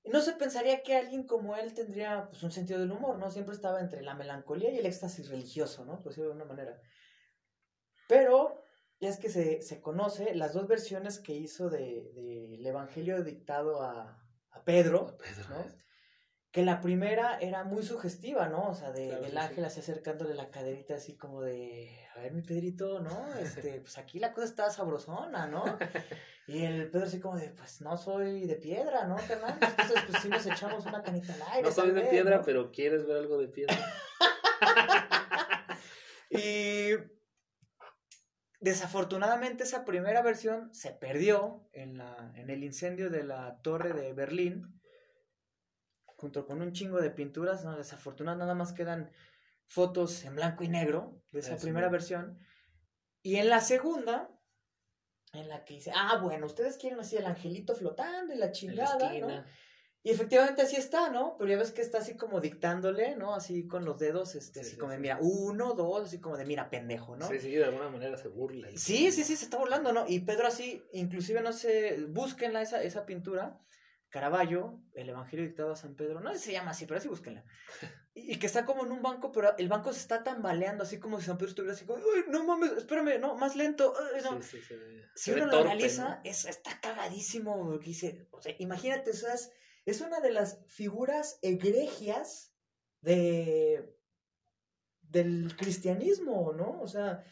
No se pensaría que alguien como él tendría pues, un sentido del humor, ¿no? Siempre estaba entre la melancolía y el éxtasis religioso, ¿no? Por decirlo de alguna manera. Pero ya es que se, se conoce las dos versiones que hizo del de, del Evangelio dictado a, a Pedro, A Pedro, ¿no? Que la primera era muy sugestiva, ¿no? O sea, de, Claro, del sí, ángel sí. así acercándole la caderita así como de, a ver mi Pedrito, ¿no? Este, pues aquí la cosa está sabrosona, ¿no? Y el Pedro así como de, pues no soy de piedra, ¿no, carnal? Entonces, pues sí nos echamos una canita al aire. No soy de piedra, ¿no? pero ¿quieres ver algo de piedra? Y desafortunadamente esa primera versión se perdió en, la, en el incendio de la torre de Berlín, junto con un chingo de pinturas. ¿no? Desafortunadamente nada más quedan fotos en blanco y negro de esa Eso. primera versión. Y en la segunda, en la que dice, ah, bueno, ustedes quieren así el angelito flotando y la chingada, ¿no? Y efectivamente así está, ¿no? Pero ya ves que está así como dictándole, ¿no? Así con los dedos, este, Sí, así sí, como de, mira, uno, dos, así como de, mira, pendejo, ¿no? Sí, sí, de alguna manera se burla. Sí, sí, sí, se está burlando, ¿no? Y Pedro así, inclusive, no sé, búsquenla esa, esa pintura, Caravaggio, el Evangelio dictado a San Pedro, no sé si se llama así, pero así búsquenla. Y, y que está como en un banco, pero el banco se está tambaleando, así como si San Pedro estuviera así como, ¡ay, no mames, espérame, no, más lento! ay, no". Sí, Si uno lo analiza, ¿no? es, está cagadísimo, porque dice, o sea, imagínate, o sea, es, una de las figuras egregias de del cristianismo, ¿no? O sea,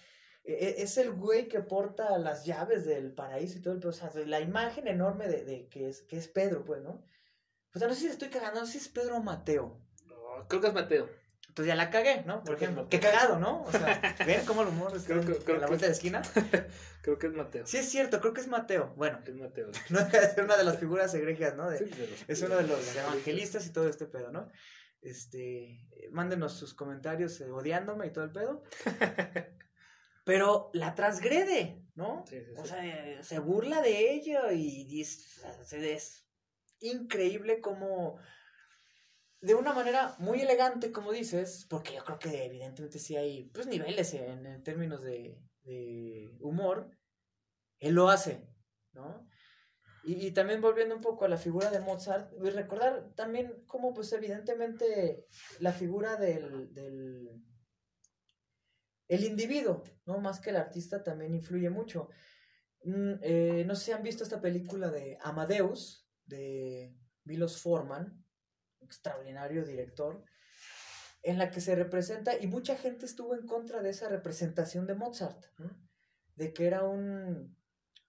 e- e- es el güey que porta las llaves del paraíso y todo el o sea, la imagen enorme de, de que es que es Pedro, pues, ¿no? O sea, no sé si estoy cagando, no sé si es Pedro o Mateo. No, creo que es Mateo. Entonces ya la cagué, ¿no? Por es ejemplo, qué cagado, ¿no? O sea, ¿ven cómo el humor Creo que- en- creo a la vuelta de esquina? Creo que es Mateo. Sí, es cierto, creo que es Mateo. Bueno, Es Mateo. no deja de ser una de las figuras egregias, ¿no? De- Sí, de los- es uno de los evangelistas y todo este pedo, ¿no? Este, mándenos sus comentarios eh, odiándome y todo el pedo. Pero la transgrede, ¿no? Sí, sí, O sea, eh, se burla de ello y dice, o sea, es increíble como de una manera muy elegante, como dices, porque yo creo que evidentemente sí hay pues niveles en, términos de, de humor, él lo hace, ¿no? Y, y también volviendo un poco a la figura de Mozart, y recordar también cómo pues evidentemente la figura del, del el individuo, ¿no? Más que el artista también influye mucho. Mm, eh, no sé si han visto esta película de Amadeus, de Milos Forman, extraordinario director, en la que se representa, y mucha gente estuvo en contra de esa representación de Mozart, ¿no? de que era un,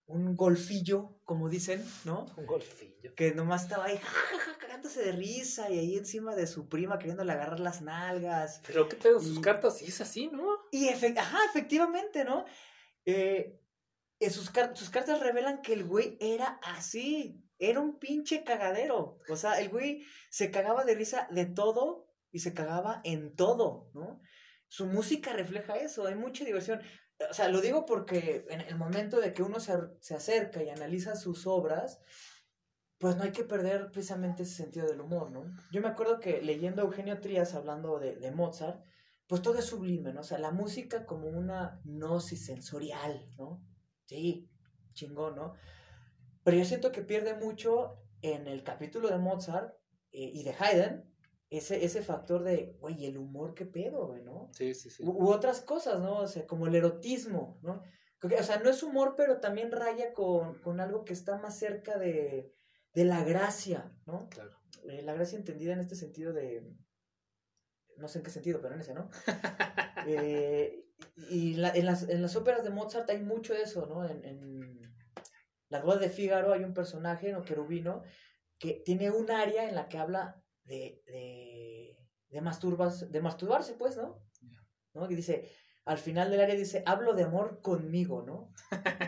un golfillo, como dicen, ¿no? Un golfillo. Que nomás estaba ahí, cagándose de risa, y ahí encima de su prima queriéndole agarrar las nalgas. Pero qué pedo, sus Y- cartas sí es así, ¿no? Y ajá, efectivamente, ¿no? Eh, eh, sus, car- sus cartas revelan que el güey era así, era un pinche cagadero. O sea, el güey se cagaba de risa de todo y se cagaba en todo, ¿no? Su música refleja eso, hay mucha diversión. O sea, lo digo porque en el momento de que uno se, se acerca y analiza sus obras, pues no hay que perder precisamente ese sentido del humor, ¿no? Yo me acuerdo que leyendo a Eugenio Trías hablando de, de Mozart, pues todo es sublime, ¿no? O sea, la música como una gnosis sensorial, ¿no? Sí, chingón, ¿no? Pero yo siento que pierde mucho en el capítulo de Mozart eh, y de Haydn ese, ese factor de, güey, el humor, qué pedo, güey, ¿no? Sí, sí, sí. U, u otras cosas, ¿no? O sea, como el erotismo, ¿no? O sea, no es humor, pero también raya con, con algo que está más cerca de, de la gracia, ¿no? Claro. Eh, la gracia entendida en este sentido de, no sé en qué sentido, pero en ese, ¿no? Eh, y la- en, las, en las óperas de Mozart hay mucho de eso, ¿no? En, en Las bodas de Fígaro hay un personaje, ¿no? Querubino, que tiene un área en la que habla de, de, de, masturbas, de masturbarse, pues, ¿no? ¿no? Y dice, al final del área dice, hablo de amor conmigo, ¿no?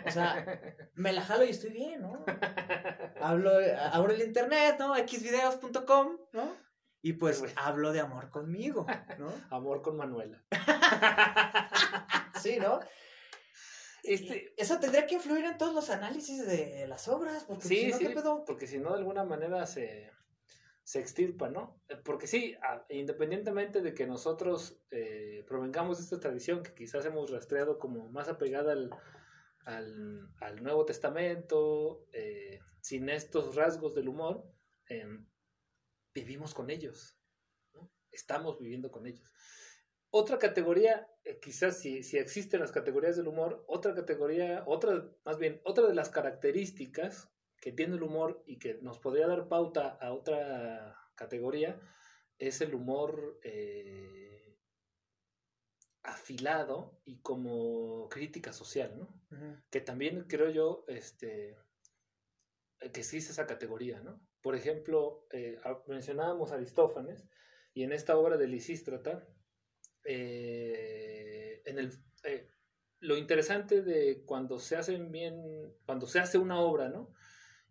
O sea, me la jalo y estoy bien, ¿no? Hablo, abro el internet, ¿no? xvideos.com, ¿no? Y pues hablo de amor conmigo, ¿no? Amor con Manuela. Sí, ¿no? Este, Eso tendría que influir en todos los análisis de las obras, porque sí, si no, sí, ¿qué pedo? porque si no, de alguna manera se, se extirpa, ¿no? Eh, Porque sí, a- independientemente de que nosotros eh, provengamos de esta tradición que quizás hemos rastreado como más apegada al, al, al Nuevo Testamento, eh, sin estos rasgos del humor, em, vivimos con ellos, ¿no? Estamos viviendo con ellos. Otra categoría, eh, quizás si, si existen las categorías del humor, otra categoría, otra, más bien, otra de las características que tiene el humor y que nos podría dar pauta a otra categoría es el humor eh, afilado y como crítica social, ¿no? Que también creo yo, este, que existe esa categoría, ¿no? Por ejemplo, eh, mencionábamos a Aristófanes y en esta obra de Lisístrata, eh, en el, eh, lo interesante de cuando se hacen bien, cuando se hace una obra, ¿no?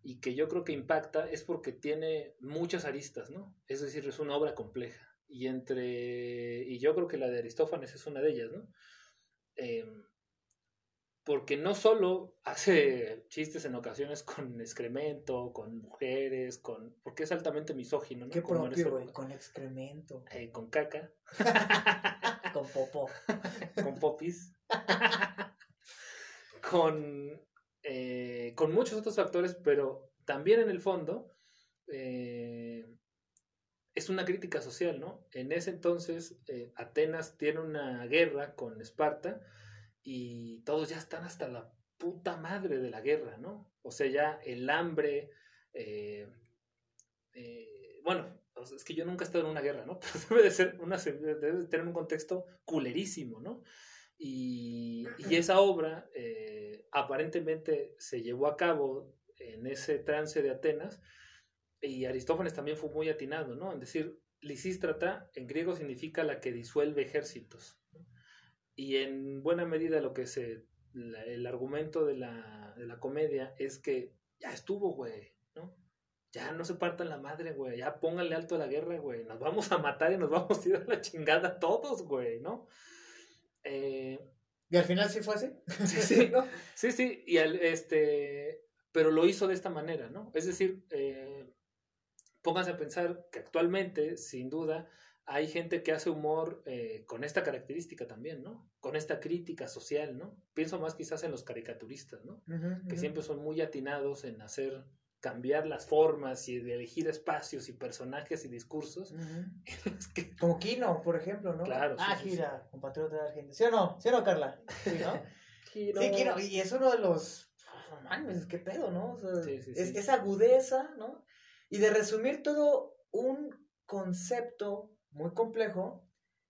Y que yo creo que impacta es porque tiene muchas aristas, ¿no? Es decir, es una obra compleja. Y entre, y yo creo que la de Aristófanes es una de ellas, ¿no? Em, porque no solo hace chistes en ocasiones con excremento, con mujeres, con porque es altamente misógino, ¿no? Qué propio, güey, con excremento. Eh, con caca. con popó. con popis. con, eh, con muchos otros factores, pero también en el fondo eh, es una crítica social, ¿no? En ese entonces Atenas tiene una guerra con Esparta y todos ya están hasta la puta madre de la guerra, ¿no? O sea, ya el hambre, eh, eh, bueno, es que yo nunca he estado en una guerra, ¿no? Pero debe de ser una, debe tener un contexto culerísimo, ¿no? Y, y esa obra eh, aparentemente se llevó a cabo en ese trance de Atenas y Aristófanes también fue muy atinado, ¿no? En decir, Lisístrata en griego significa la que disuelve ejércitos. Y en buena medida lo que se, el argumento de la, de la comedia es que ya estuvo, güey, ¿no? Ya no se partan la madre, güey, ya pónganle alto a la guerra, güey, nos vamos a matar y nos vamos a ir a la chingada todos, güey, ¿no? Eh, ¿Y al final sí fue así? Sí, sí, sí, sí, y al, este, pero lo hizo de esta manera, ¿no? Es decir, eh, pónganse a pensar que actualmente, sin duda, hay gente que hace humor eh, con esta característica también, ¿no? Con esta crítica social, ¿no? Pienso más quizás en los caricaturistas, ¿no? Que siempre son muy atinados en hacer cambiar las formas y elegir espacios y personajes y discursos. Como Kino, por ejemplo, ¿no? Claro. Ah, gira, compatriota de Argentina. ¿Sí o no? ¿Sí o no, Carla? Sí, ¿no? Sí, Kino, y es uno de los... Mames, qué pedo, ¿no? es, esa agudeza, ¿no? Y de resumir todo un concepto muy complejo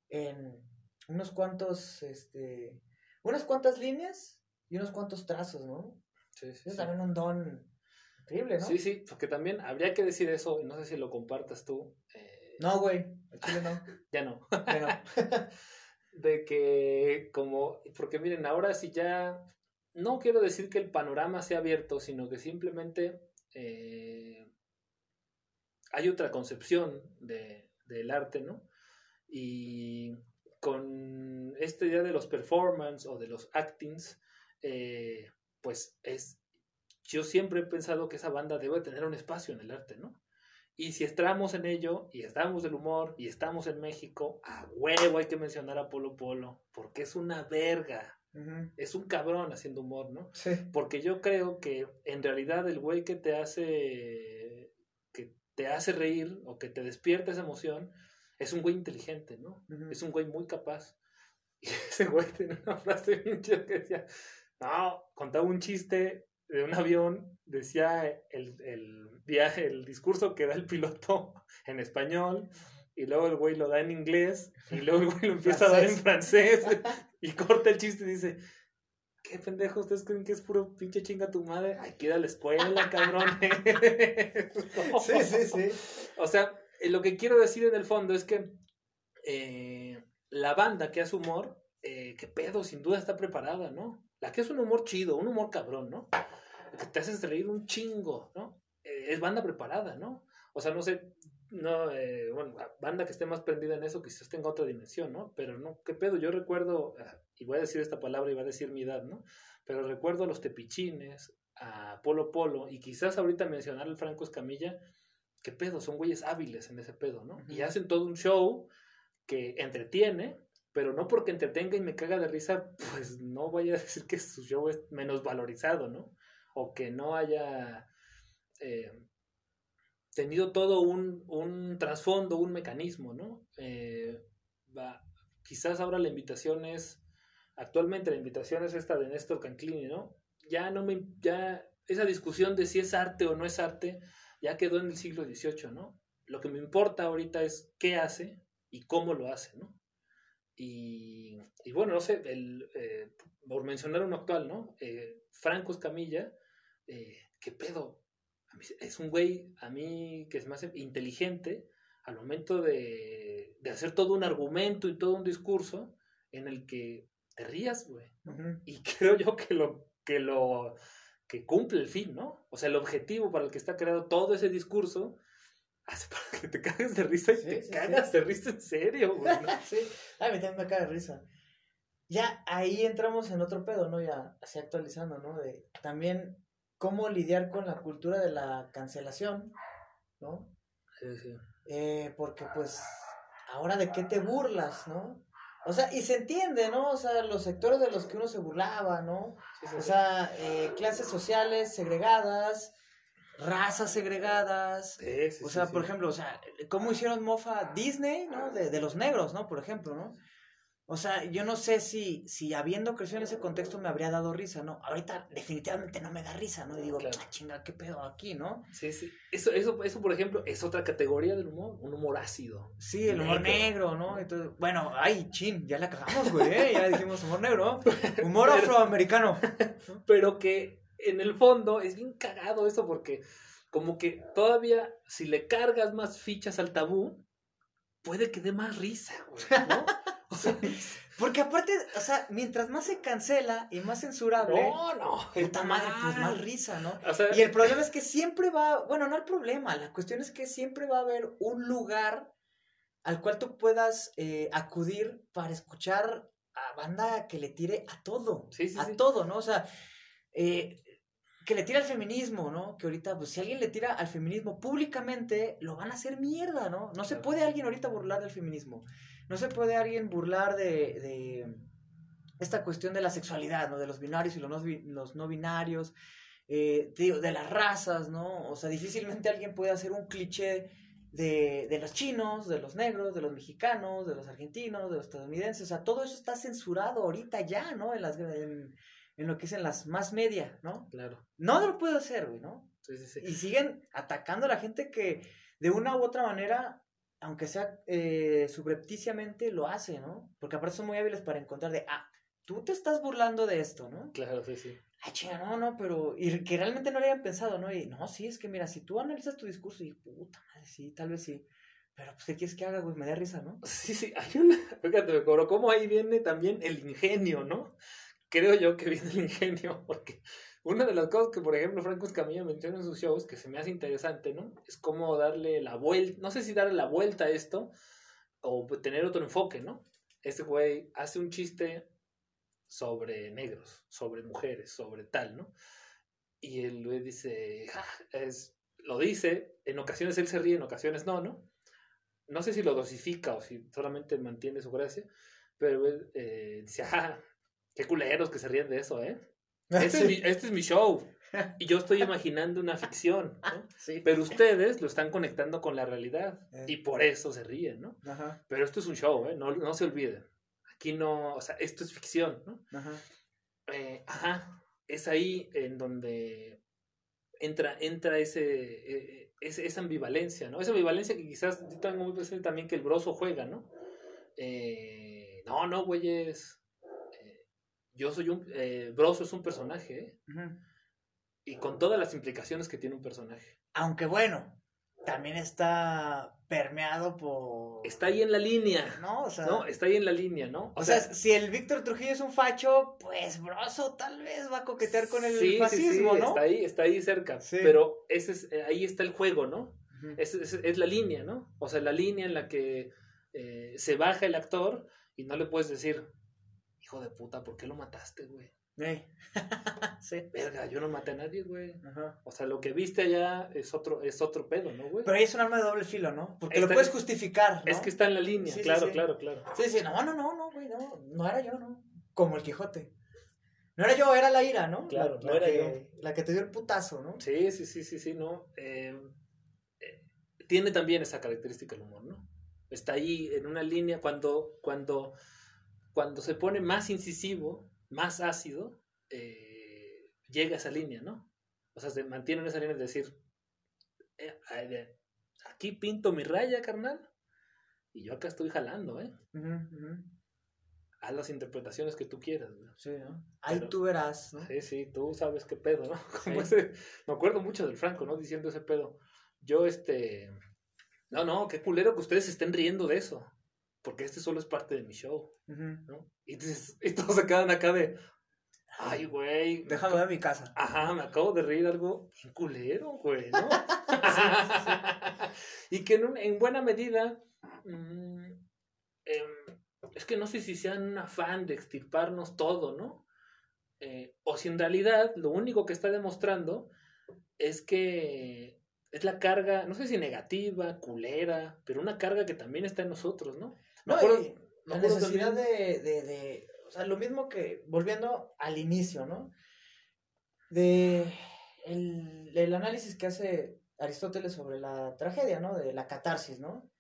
en unos cuantos, este, unas cuantas líneas y unos cuantos trazos, ¿no? Sí, sí. Es también un don increíble, ¿no? Sí, sí, porque también habría que decir eso, no sé si lo compartas tú. Eh... No, güey, Chile no. ya no. Ya no. de que como, porque miren, ahora sí ya, no quiero decir que el panorama sea abierto, sino que simplemente eh, hay otra concepción de, del arte, ¿no? Y con esta idea de los performance o de los actings, eh, pues es, yo siempre he pensado que esa banda debe tener un espacio en el arte, ¿no? Y si estamos en ello, y estamos del humor, y estamos en México, a huevo hay que mencionar a Polo Polo, porque es una verga. Es un cabrón haciendo humor, ¿no? Sí. Porque yo creo que en realidad el güey que te hace te hace reír o que te despierta esa emoción, es un güey inteligente, ¿no? Es un güey muy capaz. Y ese güey tiene una frase bien chida que decía, no, contaba un chiste de un avión, decía el, el viaje, el discurso que da el piloto en español, y luego el güey lo da en inglés, y luego el güey lo empieza a dar en francés, y corta el chiste y dice, ¿Qué pendejo? ¿Ustedes creen que es puro pinche chinga tu madre? Ay, que ir a la escuela, cabrón. sí, sí, sí. O sea, eh, lo que quiero decir en el fondo es que eh, la banda que hace humor, eh, qué pedo, sin duda está preparada, ¿no? La que es un humor chido, un humor cabrón, ¿no? Que te haces reír un chingo, ¿no? es banda preparada, ¿no? O sea, no sé, no, eh, bueno, banda que esté más prendida en eso quizás tenga otra dimensión, ¿no? Pero no, qué pedo, yo recuerdo, ah, y voy a decir esta palabra y voy a decir mi edad, ¿no? Pero recuerdo a los tepichines, a Polo Polo, y quizás ahorita mencionar al Franco Escamilla, qué pedo, son güeyes hábiles en ese pedo, ¿no? Y hacen todo un show que entretiene, pero no porque entretenga y me caga de risa, pues no voy a decir que su show es menos valorizado, ¿no? O que no haya... Eh, tenido todo un, un trasfondo, un mecanismo, ¿no? Eh, va, quizás ahora la invitación es, actualmente la invitación es esta de Néstor Canclini, ¿no? Ya no me, ya esa discusión de si es arte o no es arte ya quedó en el siglo XVIII, ¿no? Lo que me importa ahorita es qué hace y cómo lo hace, ¿no? Y, y bueno, no sé, el, eh, por mencionar uno actual, ¿no? Eh, Franco Escamilla, eh, ¿qué pedo? Es un güey, a mí, que es más inteligente al momento de, de hacer todo un argumento y todo un discurso en el que te rías, güey. Y creo yo que lo, que lo, que cumple el fin, ¿no? O sea, el objetivo para el que está creado todo ese discurso hace para que te cagas de risa y Sí, te sí, cagas sí. de risa en serio, güey. ¿no? sí, ay, me también me cae de risa. Ya ahí entramos en otro pedo, ¿no? Ya así actualizando, ¿no? De también cómo lidiar con la cultura de la cancelación, ¿no? Sí, sí. Eh, porque pues, ahora de qué te burlas, ¿no? O sea, y se entiende, ¿no? O sea, los sectores de los que uno se burlaba, ¿no? Sí, sí, O sea, eh, clases sociales segregadas, razas segregadas. Sí, O sea, por ejemplo, o sea, cómo hicieron mofa Disney, ¿no? De, de los negros, ¿no? Por ejemplo, ¿no? O sea, yo no sé si, si habiendo crecido en ese contexto me habría dado risa, ¿no? Ahorita definitivamente no me da risa, ¿no? Y digo, Claro. ah, chinga, ¿qué pedo aquí, no? Sí, sí. Eso, eso, eso, por ejemplo, es otra categoría del humor, un humor ácido. Sí, el humor Negro. negro, ¿no? Entonces, bueno, ay, chin, ya la cagamos, güey, ¿eh? ya dijimos humor negro. Humor Pero- afroamericano. Pero que en el fondo es bien cagado eso porque como que todavía si le cargas más fichas al tabú, puede que dé más risa, güey, ¿no? O sea, Porque aparte, o sea, mientras más se cancela y más censurable, no, no. puta madre, pues más risa, ¿no? O sea, Y el problema es que siempre va, bueno, no el problema, la cuestión es que siempre va a haber un lugar al cual tú puedas eh, acudir para escuchar a banda que le tire a todo, Sí, sí, a sí. todo, ¿no? O sea, eh, que le tire al feminismo, ¿no? Que ahorita, pues si alguien le tira al feminismo públicamente, lo van a hacer mierda, ¿no? No se puede alguien ahorita burlar del feminismo, no se puede alguien burlar de... de esta cuestión de la sexualidad, ¿no? De los binarios y los no, bi- los no binarios, eh, de las razas, ¿no? O sea, difícilmente alguien puede hacer un cliché de, de los chinos, de los negros, de los mexicanos, de los argentinos, de los estadounidenses. O sea, todo eso está censurado ahorita ya, ¿no? En, las, en, en lo que es en las más media, ¿no? Claro. No lo puede hacer, güey, ¿no? Sí, sí, sí. Y siguen atacando a la gente que de una u otra manera, aunque sea eh, subrepticiamente, lo hace, ¿no? Porque aparte son muy hábiles para encontrar de, ah, tú te estás burlando de esto, ¿no? Claro, sí, sí. Ah, chinga, no, no, pero. Y que realmente no lo habían pensado, ¿no? Y no, sí, es que mira, si tú analizas tu discurso y puta madre, sí, tal vez sí. Pero pues, ¿qué quieres que haga, güey? Me da risa, ¿no? Sí, sí, hay una. Fíjate, me cobró cómo ahí viene también el ingenio, ¿no? Creo yo que viene el ingenio, porque una de las cosas que, por ejemplo, Franco Escamilla menciona en sus shows, que se me hace interesante, ¿no? Es cómo darle la vuelta, no sé si darle la vuelta a esto, o tener otro enfoque, ¿no? Este güey hace un chiste sobre negros, sobre mujeres, sobre tal, ¿no? Y el güey dice, "Ja", es, lo dice, en ocasiones él se ríe, en ocasiones no, ¿no? No sé si lo dosifica o si solamente mantiene su gracia, pero él eh, dice, ajá, qué culeros que se ríen de eso, ¿eh? Este, es mi, este es mi show. Y yo estoy imaginando una ficción, ¿no? Sí. Pero ustedes lo están conectando con la realidad Eh. y por eso se ríen, ¿no? Ajá, Pero esto es un show, ¿eh? No, no se olviden. Aquí no, o sea, esto es ficción, ¿no? ajá. Eh, ajá, es ahí en donde entra, entra ese, eh, ese- esa ambivalencia, ¿no? Esa ambivalencia que quizás yo tengo muy presente también que el broso juega, ¿no? Eh, no, no, güeyes. Eh, yo soy un... eh, broso es un personaje, ¿eh? Y con todas las implicaciones que tiene un personaje. Aunque bueno, también está permeado por. Está ahí en la línea, ¿No? O sea. ¿no? Está ahí en la línea, ¿no? O sea, si el Víctor Trujillo es un facho, pues Broso tal vez va a coquetear con el sí, sí, fascismo, sí, ¿no? Está ahí, está ahí cerca. Sí. Pero ese es, eh, ahí está el juego, ¿no? Es, es la línea, ¿no? O sea, la línea en la que eh, se baja el actor y no le puedes decir, hijo de puta, ¿por qué lo mataste, güey? Ey. sí. Verga, yo no maté a nadie, güey. Ajá. O sea, lo que viste allá es otro, es otro pedo, ¿no, güey? Pero ahí es un arma de doble filo, ¿no? Porque lo puedes justificar, ¿no? Es que está en la línea, Sí, claro, sí. claro, claro. Sí, sí, no, no, no, no, güey, no, no era yo, ¿no? Como el Quijote. No era yo, era la ira, ¿no? Claro, La- no la era que, La que te dio el putazo, ¿no? Sí, sí, sí, sí, sí, no. Eh, eh, tiene también esa característica el humor, ¿no? Está ahí en una línea cuando, cuando, cuando se pone más incisivo, más ácido, eh, llega a esa línea, ¿no? O sea, se mantienen esa línea de decir, eh, aquí pinto mi raya, carnal, y yo acá estoy jalando, ¿eh? Ujú. Haz las interpretaciones que tú quieras, güey. Sí, ¿no? Ahí Pero- tú verás, ¿no? Sí, sí, tú sabes qué pedo, ¿no? Como Sí. ese- me acuerdo mucho del Franco, ¿no? Diciendo ese pedo. Yo, este, no, no, qué culero que ustedes estén riendo de eso, porque este solo es parte de mi show. ¿no? Y, entonces, y todos se quedan acá de, ay, güey, me Déjame ver mi casa. Ajá, me acabo de reír algo bien culero, güey, ¿no? y que en, un- en buena medida, mm, em, es que no sé si sean un afán de extirparnos todo, ¿no? Eh, o si en realidad lo único que está demostrando es que es la carga, no sé si negativa, culera, pero una carga que también está en nosotros, ¿no? Me No, acuerdo- y me la necesidad de, de, de, o sea, lo mismo que, volviendo al inicio, ¿no? De el, el análisis que hace Aristóteles sobre la tragedia, ¿no? De la catarsis, ¿no?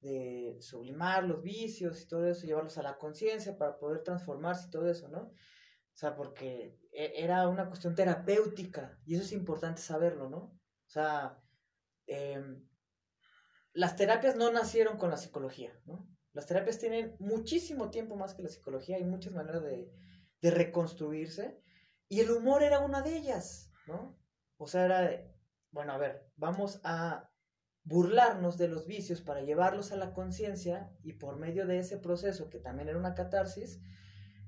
De sublimar los vicios y todo eso, llevarlos a la conciencia para poder transformarse y todo eso, ¿no? O sea, porque e- era una cuestión terapéutica y eso es importante saberlo, ¿no? O sea, em, las terapias no nacieron con la psicología, ¿no? Las terapias tienen muchísimo tiempo más que la psicología, hay muchas maneras de, de reconstruirse y el humor era una de ellas, ¿no? O sea, era, bueno, a ver, vamos a burlarnos de los vicios para llevarlos a la conciencia y por medio de ese proceso, que también era una catarsis,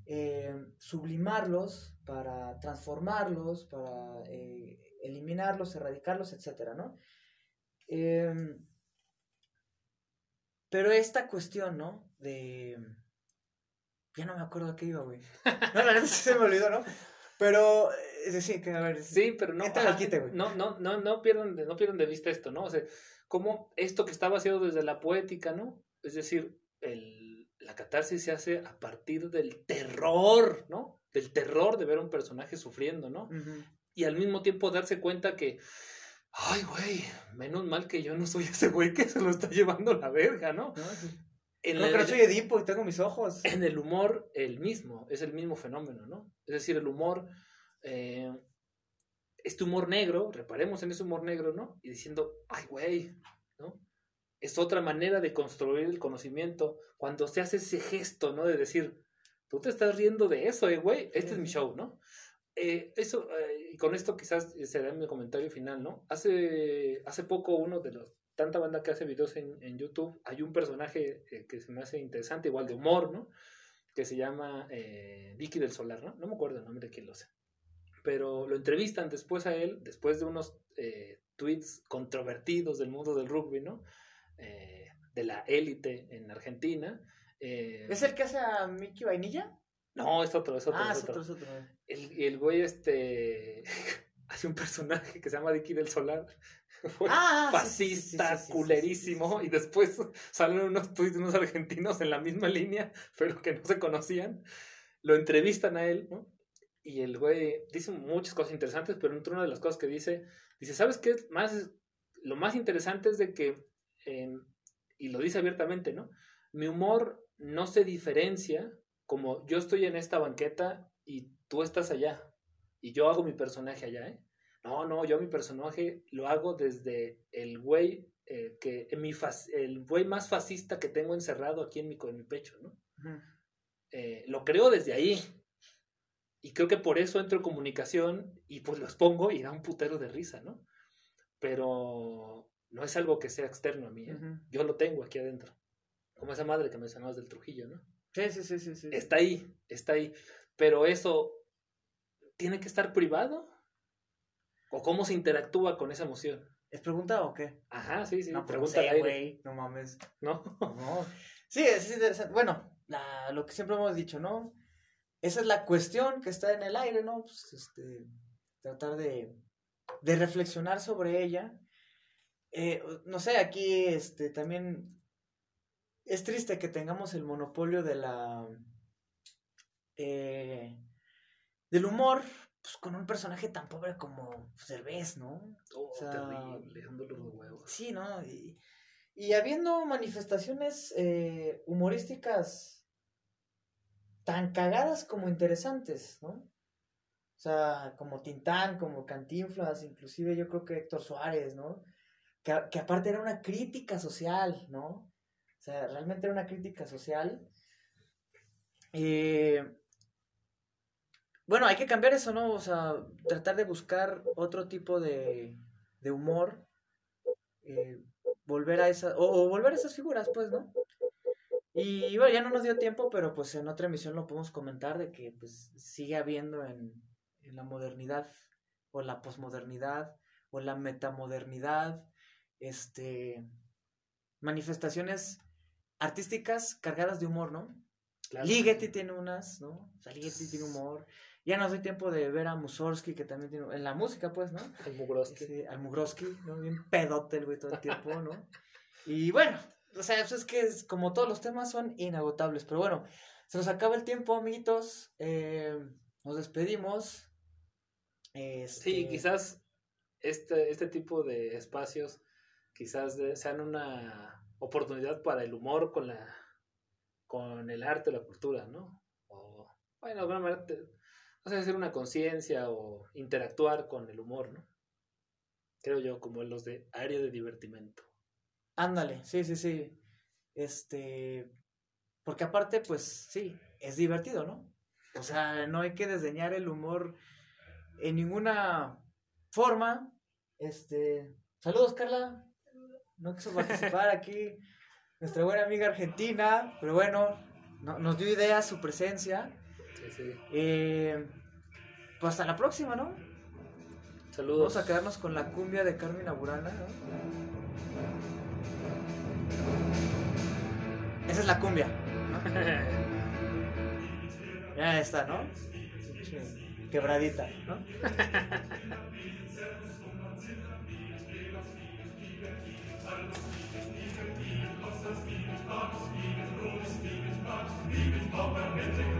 eh, sublimarlos para transformarlos, para eh, eliminarlos, erradicarlos, etcétera, ¿no? Em, pero esta cuestión, ¿no? De... Ya no me acuerdo a qué iba, güey. No, la neta sí se me olvidó, ¿no? Pero, es decir, que a ver... Sí, pero no, ajá, quite, güey. no, no, no, no pierdan, de, no pierdan de vista esto, ¿no? O sea, como esto que estaba haciendo desde la poética, ¿no? Es decir, el, la catarsis se hace a partir del terror, ¿no? Del terror de ver a un personaje sufriendo, ¿no? Y al mismo tiempo darse cuenta que, ay, güey, menos mal que yo no soy ese güey que se lo está llevando la verga, ¿no? ¿No? Sí. En el- soy Edipo y tengo mis ojos. en el humor el mismo, es el mismo fenómeno, ¿no? Es decir, el humor, eh, este humor negro, reparemos en ese humor negro, ¿no? Y diciendo, ay, güey, ¿no? Es otra manera de construir el conocimiento cuando se hace ese gesto, ¿no? De decir, tú te estás riendo de eso, eh, güey, este es mi show, ¿no? Eh, eso, eh, y con esto quizás será mi comentario final, ¿no? Hace, hace poco uno de los, tanta banda que hace videos en, en YouTube, hay un personaje eh, que se me hace interesante, igual de humor, ¿no? Que se llama eh, Vicky del Solar, ¿no? No me acuerdo el nombre de quién lo hace. Pero lo entrevistan después a él, después de unos eh, tweets controvertidos del mundo del rugby, ¿no? Eh, de la élite en Argentina. Eh, ¿Es el que hace a Mickey Vainilla? No, es otro, es otro. ah, es es otro. es otro. El, el güey, este, hace un personaje que se llama Dicky del Solar. Ah, fascista, sí, sí, sí, culerísimo. Y después salen unos tweets de unos argentinos en la misma línea, pero que no se conocían. Lo entrevistan a él, ¿no? Y el güey dice muchas cosas interesantes, pero entre una de las cosas que dice, dice, ¿sabes qué? Más, lo más interesante es de que, eh, y lo dice abiertamente, ¿no? Mi humor no se diferencia como yo estoy en esta banqueta y tú estás allá y yo hago mi personaje allá, ¿eh? No, no, yo mi personaje lo hago desde el güey eh, que mi fas- el güey más fascista que tengo encerrado aquí en mi, en mi pecho, ¿no? Eh, lo creo desde ahí. Y creo que por eso entro en comunicación y pues los pongo y da un putero de risa, ¿no? Pero no es algo que sea externo a mí, ¿eh? Yo lo tengo aquí adentro. Como esa madre que mencionabas del Trujillo, ¿no? Sí, sí, sí, sí, sí. Está ahí, está ahí. Pero eso tiene que estar privado. ¿O cómo se interactúa con esa emoción? ¿Es pregunta o qué? Ajá, sí, sí. no, pues, pregunta güey. No mames. ¿no? No. Sí, es interesante. Bueno, la- lo que siempre hemos dicho, ¿no? Esa es la cuestión que está en el aire, ¿no? Pues, este, tratar de, de reflexionar sobre ella. Eh, no sé, aquí este, también es triste que tengamos el monopolio de la eh, del humor pues, con un personaje tan pobre como Cervez, ¿no? Oh, O sea, terrible, dolor de huevos. Sí, ¿no? Y, y habiendo manifestaciones eh, humorísticas tan cagadas como interesantes, ¿no? O sea, como Tintán, como Cantinflas, inclusive yo creo que Héctor Suárez, ¿no? Que, que aparte era una crítica social, ¿no? O sea, realmente era una crítica social. Eh, bueno, hay que cambiar eso, ¿no? O sea, tratar de buscar otro tipo de, de humor. Eh, volver a esa, o, volver a esas figuras, pues, ¿no? Y bueno, ya no nos dio tiempo, pero pues en otra emisión lo podemos comentar de que pues sigue habiendo en, en la modernidad o la posmodernidad o la metamodernidad, este, manifestaciones artísticas cargadas de humor, ¿no? Ligeti tiene unas, ¿no? O sea, Ligeti tiene humor. Ya no doy tiempo de ver a Mussorgsky, que también tiene. En la música, pues, ¿no? Al Mugroski. Sí, al Mugroski, ¿no? Bien pedote el güey todo el tiempo, ¿no? Y bueno, o sea, eso es que es, como todos los temas son inagotables. Pero bueno, se nos acaba el tiempo, amiguitos. Eh, nos despedimos. Este... Sí, quizás este, este tipo de espacios quizás sean una oportunidad para el humor con la con el arte o la cultura, ¿no? O, bueno, de alguna manera, no sé, hacer una conciencia o interactuar con el humor, ¿no? Creo yo, como los de área de divertimento. Ándale, sí, sí, sí. Este, porque aparte, pues sí, es divertido, ¿no? O sea, no hay que desdeñar el humor en ninguna forma. Este, saludos, Carla. No quiso participar aquí nuestra buena amiga argentina, pero bueno, nos dio idea su presencia. Sí, sí. Eh, pues hasta la próxima, ¿no? Saludos. Vamos a quedarnos con la cumbia de Carmen Aburana, ¿no? Esa es la cumbia. ¿no? ya está, ¿no? Quebradita, ¿no? Willkommen in